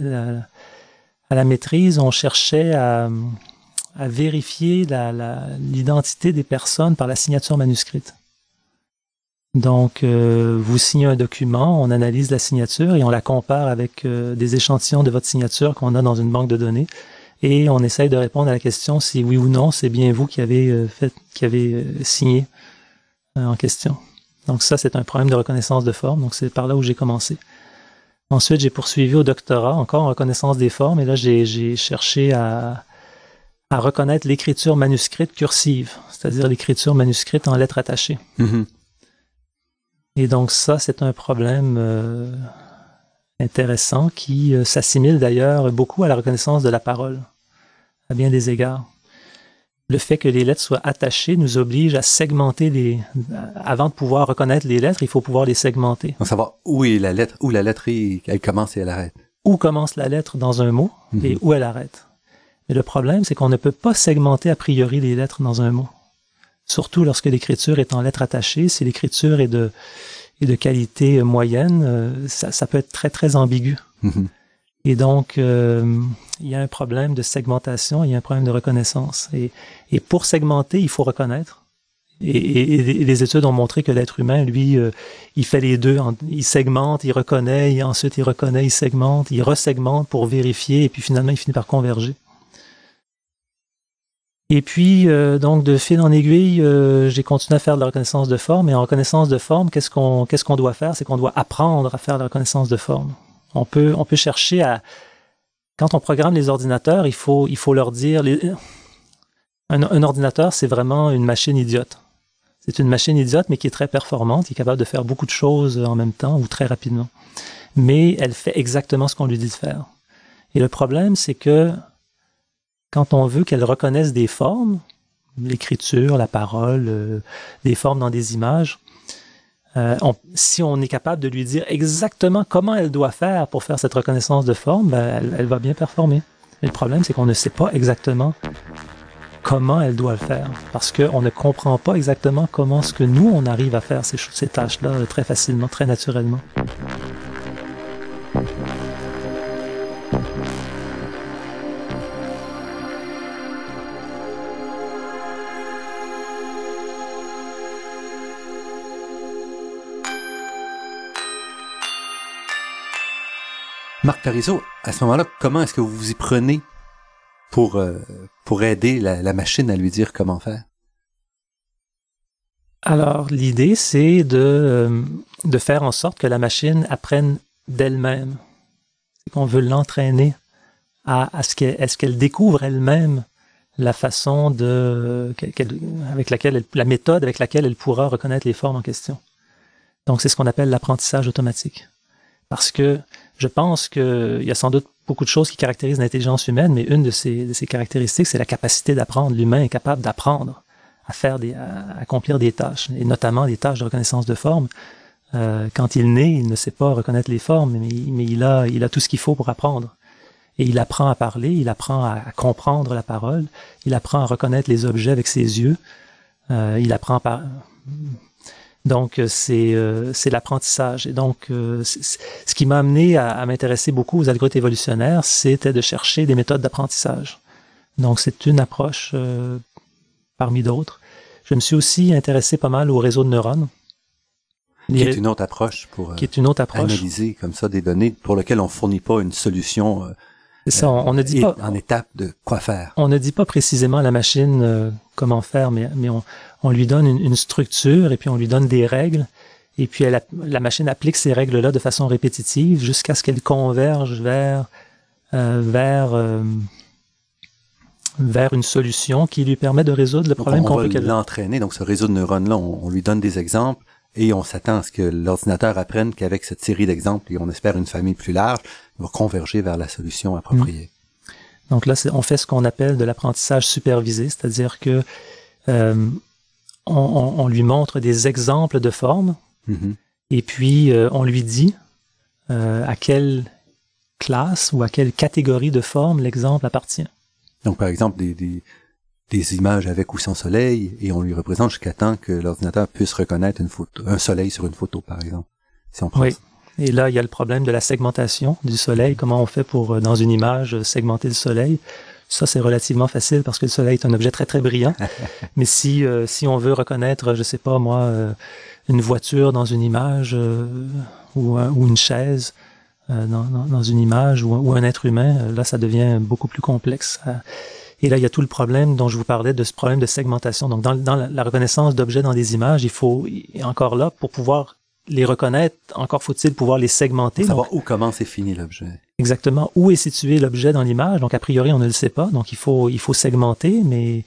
à la maîtrise, on cherchait à, à vérifier l'identité des personnes par la signature manuscrite. Donc, euh, vous signez un document, on analyse la signature et on la compare avec euh, des échantillons de votre signature qu'on a dans une banque de données. Et on essaye de répondre à la question si oui ou non, c'est bien vous qui avez euh, fait, qui avez signé en question. Donc ça, c'est un problème de reconnaissance de forme. Donc c'est par là où j'ai commencé. Ensuite, j'ai poursuivi au doctorat, encore en reconnaissance des formes. Et là, j'ai cherché à, à reconnaître l'écriture manuscrite cursive, c'est-à-dire l'écriture manuscrite en lettres attachées. Mm-hmm. Et donc ça, c'est un problème euh, intéressant qui euh, s'assimile d'ailleurs beaucoup à la reconnaissance de la parole, à bien des égards. Le fait que les lettres soient attachées nous oblige à segmenter les. Avant de pouvoir reconnaître les lettres, il faut pouvoir les segmenter. On savoir où est la lettre, où la lettre est, elle commence et elle arrête. Où commence la lettre dans un mot et mhm. où elle arrête. Mais le problème, c'est qu'on ne peut pas segmenter a priori les lettres dans un mot surtout lorsque l'écriture est en lettres attachées. Si l'écriture est de, est de qualité moyenne, euh, ça, ça, peut être très, très ambigu. Mm-hmm. Et donc, euh, il y a un problème de segmentation, il y a un problème de reconnaissance. Et, et pour segmenter, il faut reconnaître. Et, et, les études ont montré que l'être humain, lui, euh, il fait les deux. Il segmente, il reconnaît, et ensuite il reconnaît, il segmente, il resegmente pour vérifier, et puis finalement, il finit par converger. Et puis, euh, donc, de fil en aiguille, euh, j'ai continué à faire de la reconnaissance de forme. Et en reconnaissance de forme, qu'est-ce qu'on qu'est-ce qu'on doit faire? C'est qu'on doit apprendre à faire de la reconnaissance de forme. On peut, on peut chercher à... Quand on programme les ordinateurs, il faut, il faut leur dire... Un, un ordinateur, c'est vraiment une machine idiote. C'est une machine idiote, mais qui est très performante, qui est capable de faire beaucoup de choses en même temps ou très rapidement. Mais elle fait exactement ce qu'on lui dit de faire. Et le problème, c'est que quand on veut qu'elle reconnaisse des formes, l'écriture, la parole, euh, des formes dans des images, euh, on, si on est capable de lui dire exactement comment elle doit faire pour faire cette reconnaissance de forme, ben, elle, elle, va bien performer. Le problème, c'est qu'on ne sait pas exactement comment elle doit le faire, parce qu'on ne comprend pas exactement comment ce que nous, on arrive à faire ces, ces tâches-là euh, très facilement, très naturellement. Marc Parizeau, à ce moment-là, comment est-ce que vous vous y prenez pour, euh, pour aider la, machine à lui dire comment faire? Alors, l'idée, c'est de, euh, de faire en sorte que la machine apprenne d'elle-même. On veut l'entraîner à, à ce qu'elle qu découvre elle-même la façon de, avec laquelle elle, la méthode avec laquelle elle pourra reconnaître les formes en question. Donc, c'est ce qu'on appelle l'apprentissage automatique. Parce que je pense qu'il y a sans doute beaucoup de choses qui caractérisent l'intelligence humaine, mais une de ces, caractéristiques, c'est la capacité d'apprendre. L'humain est capable d'apprendre à faire des, à accomplir des tâches, et notamment des tâches de reconnaissance de forme. Euh, quand il naît, il ne sait pas reconnaître les formes, mais, il a, tout ce qu'il faut pour apprendre. Et il apprend à parler, il apprend à, à, comprendre la parole, il apprend à reconnaître les objets avec ses yeux, euh, il apprend par, donc, euh, c'est euh, l'apprentissage. Et donc, euh, ce qui m'a amené à, à m'intéresser beaucoup aux algorithmes évolutionnaires, c'était de chercher des méthodes d'apprentissage. Donc, c'est une approche euh, parmi d'autres. Je me suis aussi intéressé pas mal au réseau de neurones. Qui est une autre approche pour qui est une autre approche. analyser comme ça des données pour lesquelles on fournit pas une solution ça, on, on, ne dit pas en étape de quoi faire. On ne dit pas précisément à la machine euh, comment faire, mais, mais on, on lui donne une, une, structure et puis on lui donne des règles. Et puis elle, la machine applique ces règles-là de façon répétitive jusqu'à ce qu'elle converge vers euh, vers euh, vers une solution qui lui permet de résoudre le problème qu'on veut l'entraîner. Donc ce réseau de neurones-là, on, on lui donne des exemples et on s'attend à ce que l'ordinateur apprenne qu'avec cette série d'exemples, et on espère une famille plus large, il va converger vers la solution appropriée. Mmh. Donc là, on fait ce qu'on appelle de l'apprentissage supervisé, c'est-à-dire que euh, on, on, on, lui montre des exemples de formes, mmh. et puis euh, on lui dit euh, à quelle classe ou à quelle catégorie de forme l'exemple appartient. Donc par exemple, des, des, des images avec ou sans soleil et on lui représente jusqu'à temps que l'ordinateur puisse reconnaître une photo, un soleil sur une photo, par exemple. Si on prend oui. Ça. Et là, il y a le problème de la segmentation du soleil. Comment on fait pour, euh, dans une image, segmenter le soleil? Ça, c'est relativement facile parce que le soleil est un objet très, très brillant. [laughs] Mais si, euh, si on veut reconnaître, je sais pas, moi, euh, une voiture dans une image euh, ou, ou, une chaise euh, dans, une image ou, ou, un être humain, euh, là, ça devient beaucoup plus complexe. Et là, il y a tout le problème dont je vous parlais de ce problème de segmentation. Donc, dans, dans la reconnaissance d'objets dans des images, il faut, encore là, pour pouvoir les reconnaître, encore faut-il pouvoir les segmenter. Pour savoir donc, où commence et finit l'objet. Exactement. Où est situé l'objet dans l'image? Donc, a priori, on ne le sait pas. Donc, il faut, il faut segmenter, mais,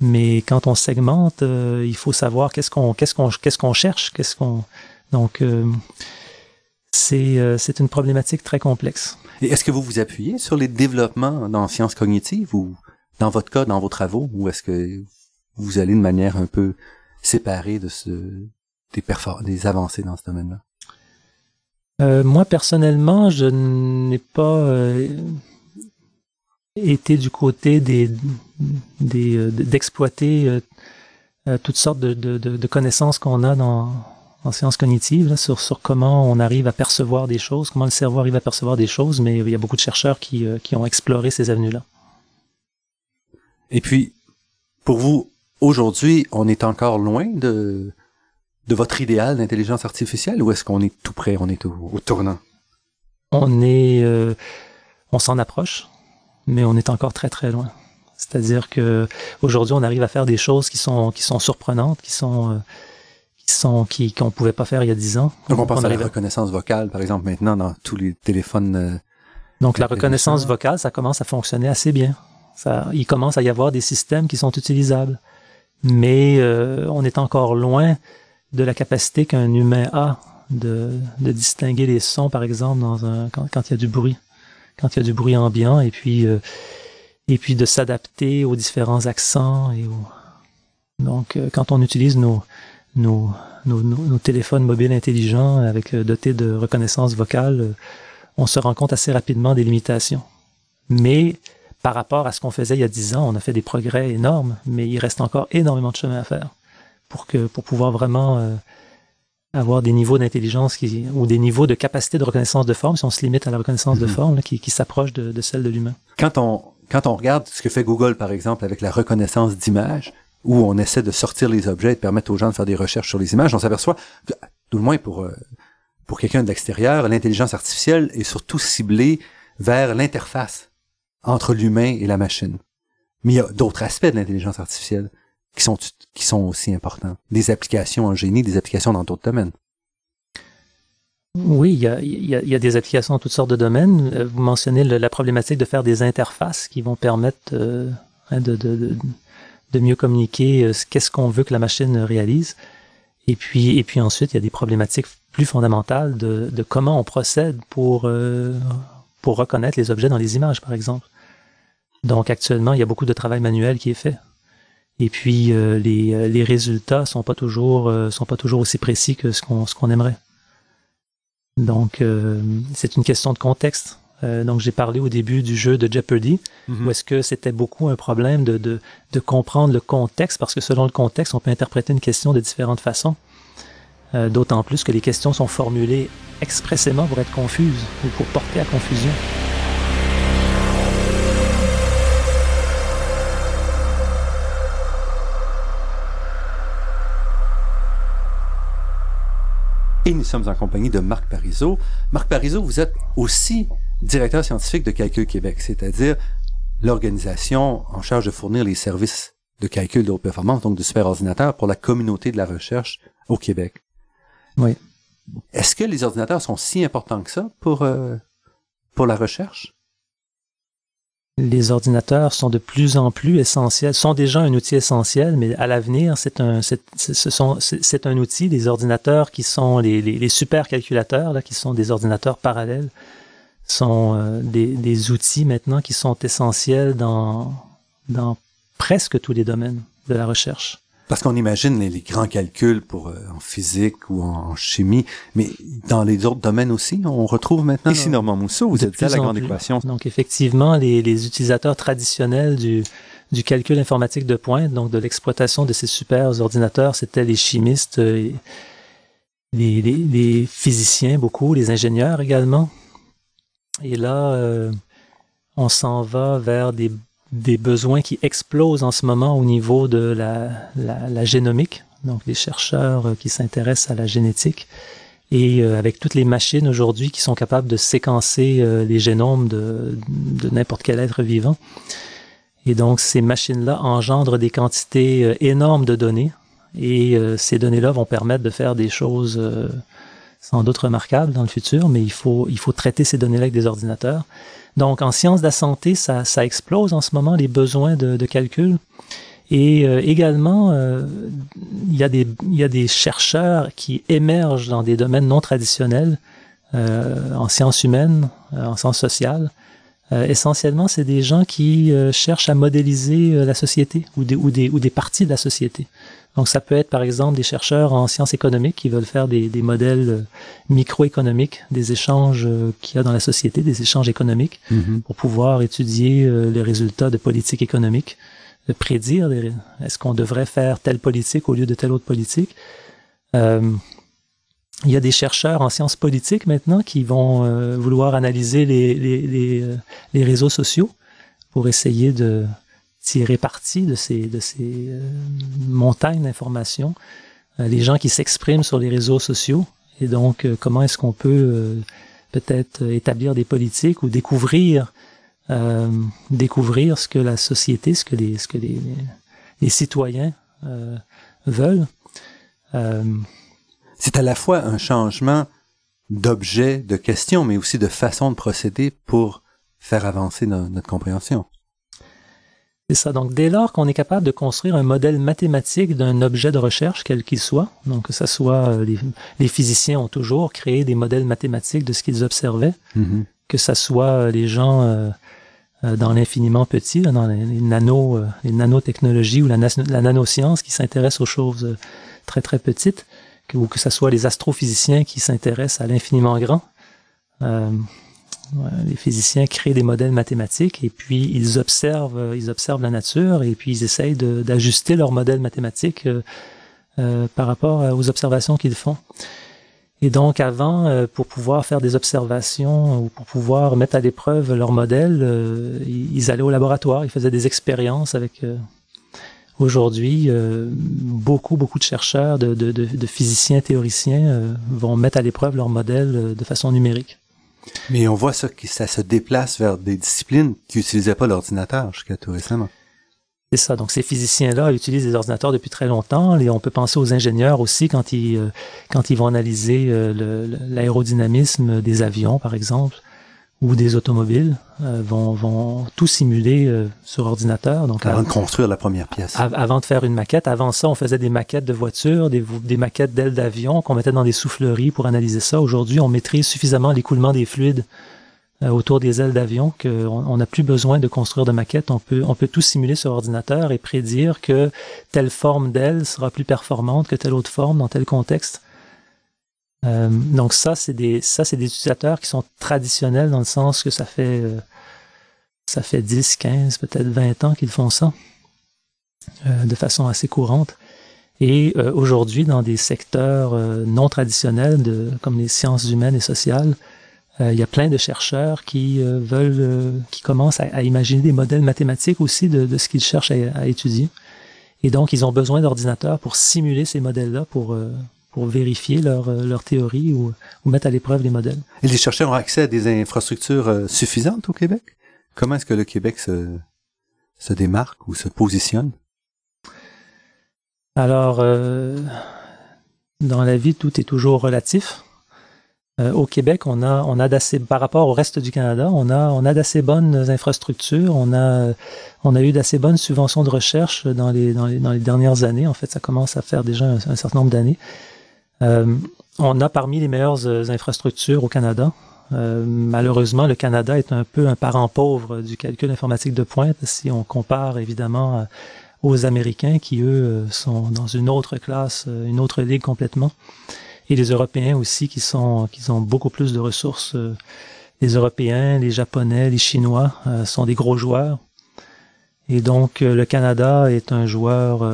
mais quand on segmente, euh, il faut savoir qu'est-ce qu'on, qu'est-ce qu'on, qu'est-ce qu'on cherche, qu'est-ce qu'on, donc, euh, c'est, euh, c'est une problématique très complexe. Et est-ce que vous vous appuyez sur les développements dans sciences cognitives ou dans votre cas, dans vos travaux, ou est-ce que vous allez de manière un peu séparée de des, avancées dans ce domaine-là? Euh, moi, personnellement, je n'ai pas euh, été du côté euh, d'exploiter toutes sortes de, connaissances qu'on a dans, en sciences cognitives sur, comment on arrive à percevoir des choses, comment le cerveau arrive à percevoir des choses, mais il y a beaucoup de chercheurs qui ont exploré ces avenues-là. Et puis, pour vous, aujourd'hui, on est encore loin de, de votre idéal d'intelligence artificielle ou est-ce qu'on est tout près, on est au, au tournant? On est, euh, on s'en approche, mais on est encore très très loin. C'est-à-dire que aujourd'hui, on arrive à faire des choses qui sont qui sont surprenantes, qui sont euh, qui sont qui qu'on pouvait pas faire il y a dix ans. Donc on pense à la reconnaissance vocale, par exemple, maintenant dans tous les téléphones. Euh, Donc la reconnaissance vocale, ça commence à fonctionner assez bien. Ça, il commence à y avoir des systèmes qui sont utilisables, mais euh, on est encore loin de la capacité qu'un humain a de, de distinguer les sons, par exemple, dans un quand, il y a du bruit, quand il y a du bruit ambiant, et puis et puis de s'adapter aux différents accents. Et Donc, euh, quand on utilise nos, nos, nos, nos, téléphones mobiles intelligents avec euh, dotés de reconnaissance vocale, euh, on se rend compte assez rapidement des limitations. Mais par rapport à ce qu'on faisait il y a dix ans, on a fait des progrès énormes, mais il reste encore énormément de chemin à faire pour que pour pouvoir vraiment avoir des niveaux d'intelligence qui, ou des niveaux de capacité de reconnaissance de forme, si on se limite à la reconnaissance de mm-hmm. forme, qui, qui s'approche de, de, celle de l'humain. Quand on, quand on regarde ce que fait Google, par exemple, avec la reconnaissance d'images, où on essaie de sortir les objets et de permettre aux gens de faire des recherches sur les images, on s'aperçoit, tout le moins pour, euh, pour quelqu'un de l'extérieur, l'intelligence artificielle est surtout ciblée vers l'interface entre l'humain et la machine. Mais il y a d'autres aspects de l'intelligence artificielle qui sont, qui sont aussi importants. Des applications en génie, des applications dans d'autres domaines. Oui, il y, a, il, y a, des applications dans toutes sortes de domaines. Euh, vous mentionnez la problématique de faire des interfaces qui vont permettre euh, hein, de, de, de, mieux communiquer euh, qu'est-ce qu'on veut que la machine réalise. Et puis, et puis ensuite, il y a des problématiques plus fondamentales de, de comment on procède pour, pour reconnaître les objets dans les images, par exemple. Donc actuellement, il y a beaucoup de travail manuel qui est fait. Et puis les, les résultats sont pas toujours sont pas toujours aussi précis que ce qu'on ce qu'on aimerait. Donc, euh, c'est une question de contexte. Euh, donc, j'ai parlé au début du jeu de Jeopardy, mhm. où est-ce que c'était beaucoup un problème de, de, de, comprendre le contexte, parce que selon le contexte, on peut interpréter une question de différentes façons. Euh, D'autant plus que les questions sont formulées expressément pour être confuses ou pour porter à confusion. Et nous sommes en compagnie de Marc Parizeau. Marc Parizeau, vous êtes aussi directeur scientifique de Calcul Québec, c'est-à-dire l'organisation en charge de fournir les services de calcul de haute performance, donc de superordinateurs, pour la communauté de la recherche au Québec. Oui. Est-ce que les ordinateurs sont si importants que ça pour, euh, pour la recherche? les ordinateurs sont de plus en plus essentiels, sont déjà un outil essentiel, mais à l'avenir, c'est un, c'est, ce un outil, des ordinateurs qui sont les, les, les supercalculateurs, là, qui sont des ordinateurs parallèles, sont euh, des, des, outils maintenant qui sont essentiels dans, dans presque tous les domaines de la recherche. Parce qu'on imagine les, grands calculs pour euh, en physique ou en, chimie, mais dans les autres domaines aussi, on retrouve maintenant. Ici, Normand Mousseau, vous êtes à la grande équation. Donc, effectivement, les, les utilisateurs traditionnels du, du calcul informatique de pointe, donc de l'exploitation de ces super ordinateurs, c'était les chimistes, euh, les, les, les, physiciens beaucoup, les ingénieurs également. Et là, euh, on s'en va vers des des besoins qui explosent en ce moment au niveau de la, génomique, donc les chercheurs euh, qui s'intéressent à la génétique, et euh, avec toutes les machines aujourd'hui qui sont capables de séquencer euh, les génomes de, de n'importe quel être vivant. Et donc ces machines-là engendrent des quantités énormes de données, et ces données-là vont permettre de faire des choses sans doute remarquables dans le futur, mais il faut, il faut traiter ces données-là avec des ordinateurs. Donc, en sciences de la santé, ça, ça explose en ce moment les besoins de, calcul. Et euh, également, euh, il, y a des, il y a des chercheurs qui émergent dans des domaines non traditionnels, euh, en sciences humaines, en sciences sociales. Essentiellement, c'est des gens qui cherchent à modéliser la société ou des, ou, des, ou des parties de la société. Donc ça peut être par exemple des chercheurs en sciences économiques qui veulent faire des, des modèles euh, microéconomiques des échanges euh, qu'il y a dans la société, des échanges économiques, mm-hmm. pour pouvoir étudier euh, les résultats de politiques économiques, de prédire est-ce qu'on devrait faire telle politique au lieu de telle autre politique. Euh, il y a des chercheurs en sciences politiques maintenant qui vont vouloir analyser les, les, les, les réseaux sociaux pour essayer de tirer parti de ces, de ces euh, montagnes d'informations, euh, les gens qui s'expriment sur les réseaux sociaux, et donc euh, comment est-ce qu'on peut peut-être établir des politiques ou découvrir euh, découvrir ce que la société, ce que les, ce que les, citoyens euh, veulent. C'est à la fois un changement d'objet, de question, mais aussi de façon de procéder pour faire avancer notre compréhension. C'est ça. Donc, dès lors qu'on est capable de construire un modèle mathématique d'un objet de recherche, quel qu'il soit, donc que ce soit euh, les, les, physiciens ont toujours créé des modèles mathématiques de ce qu'ils observaient, mm-hmm. que ce soit euh, les gens euh, dans l'infiniment petit, dans les, nano, les nanotechnologies ou la, la nanoscience qui s'intéressent aux choses très très petites, ou que ce soit les astrophysiciens qui s'intéressent à l'infiniment grand. Euh, les physiciens créent des modèles mathématiques et puis ils observent, euh, ils observent la nature et puis ils essayent d'ajuster leur modèle mathématique euh, euh, par rapport aux observations qu'ils font. Et donc avant, euh, pour pouvoir faire des observations ou pour pouvoir mettre à l'épreuve leur modèle, ils allaient au laboratoire, ils faisaient des expériences avec. Aujourd'hui, beaucoup beaucoup de chercheurs, de, de, de physiciens théoriciens vont mettre à l'épreuve leur modèle de façon numérique. Mais on voit ça que ça se déplace vers des disciplines qui n'utilisaient pas l'ordinateur jusqu'à tout récemment. C'est ça. Donc ces physiciens-là utilisent des ordinateurs depuis très longtemps. Et on peut penser aux ingénieurs aussi quand ils euh, quand ils vont analyser euh, l'aérodynamisme des avions, par exemple ou des automobiles euh, vont, vont tout simuler euh, sur ordinateur. Donc avant de construire la première pièce. avant de faire une maquette. Avant ça, on faisait des maquettes de voitures, des, des maquettes d'ailes d'avion qu'on mettait dans des souffleries pour analyser ça. Aujourd'hui, on maîtrise suffisamment l'écoulement des fluides euh, autour des ailes d'avion qu'on n'a plus besoin de construire de maquettes. On peut, on peut tout simuler sur ordinateur et prédire que telle forme d'aile sera plus performante que telle autre forme dans tel contexte. Euh, donc ça, c'est des ça, c'est des utilisateurs qui sont traditionnels dans le sens que ça fait euh, ça fait 10, 15, peut-être 20 ans qu'ils font ça euh, de façon assez courante. Et aujourd'hui, dans des secteurs non traditionnels de, comme les sciences humaines et sociales, il y a plein de chercheurs qui veulent, qui commencent à, imaginer des modèles mathématiques aussi de, de ce qu'ils cherchent à, à, étudier. Et donc, ils ont besoin d'ordinateurs pour simuler ces modèles-là, pour pour vérifier leur, euh, leur théorie ou, ou mettre à l'épreuve les modèles. Et les chercheurs ont accès à des infrastructures euh, suffisantes au Québec? Comment est-ce que le Québec se, se démarque ou se positionne? Alors, euh, dans la vie, tout est toujours relatif. Euh, au Québec, on a, on a d'assez, par rapport au reste du Canada, on a, on a d'assez bonnes infrastructures. On a, on a eu d'assez bonnes subventions de recherche dans les, dans les, dans les dernières années. En fait, ça commence à faire déjà un certain nombre d'années. Euh, on a parmi les meilleures euh, infrastructures au Canada. Euh, malheureusement, le Canada est un peu un parent pauvre du calcul informatique de pointe si on compare évidemment aux Américains qui, eux, sont dans une autre classe, une autre ligue complètement. Et les Européens aussi qui sont qui ont beaucoup plus de ressources. Les Européens, les Japonais, les Chinois sont des gros joueurs. Et donc le Canada est un joueur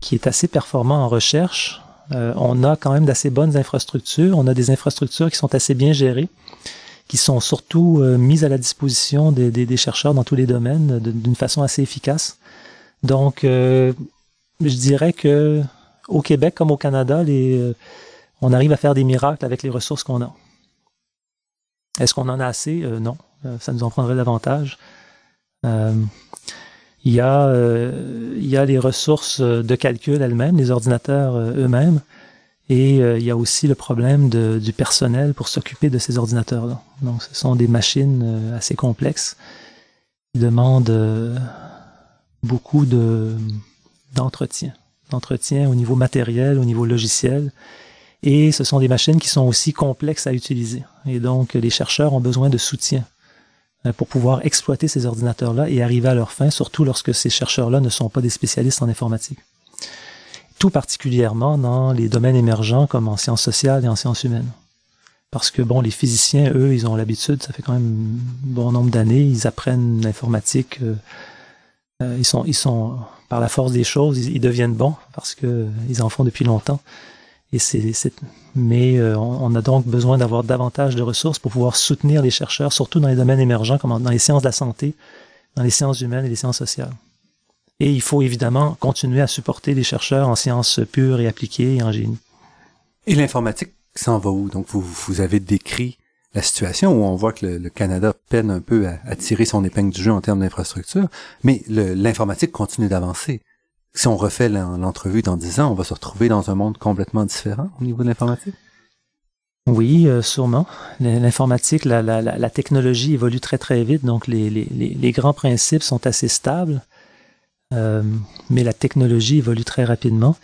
qui est assez performant en recherche. Euh, on a quand même d'assez bonnes infrastructures. On a des infrastructures qui sont assez bien gérées, qui sont surtout euh, mises à la disposition des, chercheurs dans tous les domaines d'une façon assez efficace. Donc, euh, je dirais que au Québec comme au Canada, on arrive à faire des miracles avec les ressources qu'on a. Est-ce qu'on en a assez? Non, ça nous en prendrait davantage. Il y a, euh, il y a les ressources de calcul elles-mêmes, les ordinateurs euh, eux-mêmes, et euh, il y a aussi le problème de, du personnel pour s'occuper de ces ordinateurs-là. Donc, ce sont des machines assez complexes qui demandent beaucoup de d'entretien, d'entretien au niveau matériel, au niveau logiciel, et ce sont des machines qui sont aussi complexes à utiliser. Et donc, les chercheurs ont besoin de soutien euh, pour pouvoir exploiter ces ordinateurs-là et arriver à leur fin, surtout lorsque ces chercheurs-là ne sont pas des spécialistes en informatique. Tout particulièrement dans les domaines émergents comme en sciences sociales et en sciences humaines. Parce que, bon, les physiciens, eux, ils ont l'habitude, ça fait quand même bon nombre d'années, ils apprennent l'informatique, euh, euh, ils, sont, par la force des choses, ils, ils deviennent bons parce que ils en font depuis longtemps. Et c'est, mais euh, on, a donc besoin d'avoir davantage de ressources pour pouvoir soutenir les chercheurs, surtout dans les domaines émergents, comme dans les sciences de la santé, dans les sciences humaines et les sciences sociales. Et il faut évidemment continuer à supporter les chercheurs en sciences pures et appliquées et en génie. Et l'informatique s'en va où? Donc vous, vous avez décrit la situation où on voit que le, Canada peine un peu à, tirer son épingle du jeu en termes d'infrastructure, mais l'informatique continue d'avancer. Si on refait l'entrevue dans dix ans, on va se retrouver dans un monde complètement différent au niveau de l'informatique? Oui, euh, sûrement. L'informatique, la, technologie évolue très très vite, donc les, grands principes sont assez stables, euh, mais la technologie évolue très rapidement.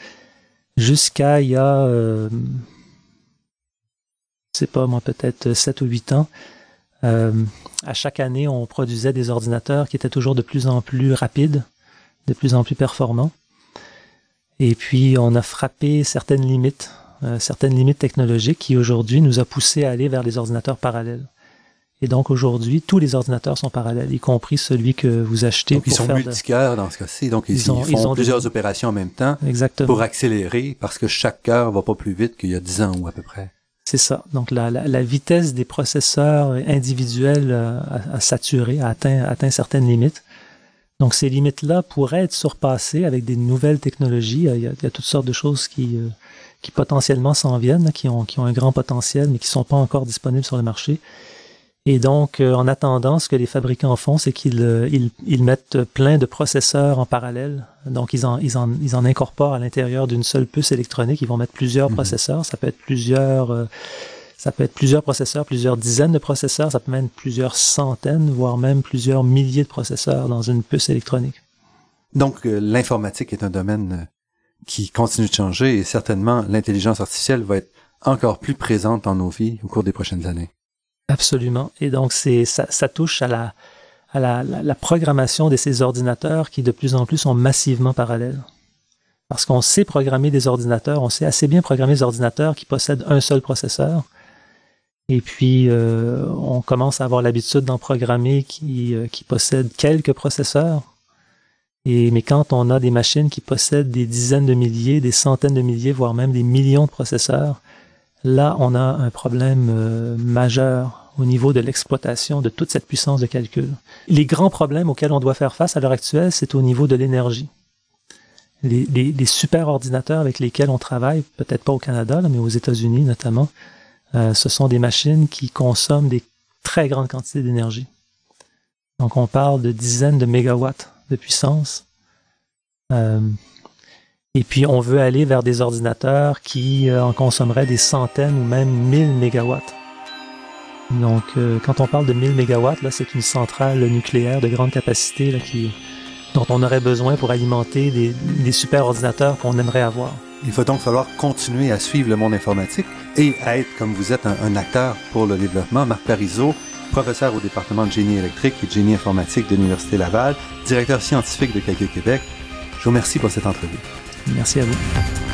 Jusqu'à il y a, euh, c'est pas moi, peut-être 7 ou 8 ans, à chaque année, on produisait des ordinateurs qui étaient toujours de plus en plus rapides, de plus en plus performants. Et puis, on a frappé certaines limites euh, certaines limites technologiques qui aujourd'hui nous a poussé à aller vers les ordinateurs parallèles. Et donc aujourd'hui, tous les ordinateurs sont parallèles, y compris celui que vous achetez. Donc ils sont multicœurs dans ce cas-ci, donc ils, font plusieurs opérations en même temps Exactement. pour accélérer, parce que chaque cœur va pas plus vite qu'il y a 10 ans ou à peu près. C'est ça. Donc la, la, vitesse des processeurs individuels euh, a, saturé, a atteint, atteint certaines limites. Donc ces limites-là pourraient être surpassées avec des nouvelles technologies. Il y a, il y a toutes sortes de choses qui, euh, qui potentiellement s'en viennent, qui ont, qui ont un grand potentiel, mais qui sont pas encore disponibles sur le marché. Et donc, euh, en attendant, ce que les fabricants font, c'est qu'ils euh, ils, ils, mettent plein de processeurs en parallèle. Donc, ils en, ils en, ils en incorporent à l'intérieur d'une seule puce électronique. Ils vont mettre plusieurs mhm. processeurs. Ça peut être plusieurs, euh, ça peut être plusieurs processeurs, plusieurs dizaines de processeurs. Ça peut même être plusieurs centaines, voire même plusieurs milliers de processeurs dans une puce électronique. Donc, l'informatique est un domaine qui continue de changer et certainement l'intelligence artificielle va être encore plus présente dans nos vies au cours des prochaines années. Absolument. Et donc, c'est ça, ça touche à la, à la, la, programmation de ces ordinateurs qui de plus en plus sont massivement parallèles. Parce qu'on sait programmer des ordinateurs, on sait assez bien programmer des ordinateurs qui possèdent un seul processeur. Et puis, euh, on commence à avoir l'habitude d'en programmer qui, euh, qui possèdent quelques processeurs et, mais quand on a des machines qui possèdent des dizaines de milliers, des centaines de milliers, voire même des millions de processeurs, là, on a un problème euh, majeur au niveau de l'exploitation de toute cette puissance de calcul. Les grands problèmes auxquels on doit faire face à l'heure actuelle, c'est au niveau de l'énergie. Les, les, les, super ordinateurs avec lesquels on travaille, peut-être pas au Canada, là, mais aux États-Unis notamment, euh, ce sont des machines qui consomment des très grandes quantités d'énergie. Donc on parle de dizaines de mégawatts de puissance. Euh, et puis, on veut aller vers des ordinateurs qui euh, en consommeraient des centaines ou même 1000 mégawatts. Donc, quand on parle de 1000 mégawatts, là, c'est une centrale nucléaire de grande capacité qui, dont on aurait besoin pour alimenter des, des super ordinateurs qu'on aimerait avoir. Il va donc falloir continuer à suivre le monde informatique et à être, comme vous êtes, un, un acteur pour le développement. Marc Parizeau, professeur au département de génie électrique et de génie informatique de l'Université Laval, directeur scientifique de Calcul Québec. Je vous remercie pour cette entrevue. Merci à vous.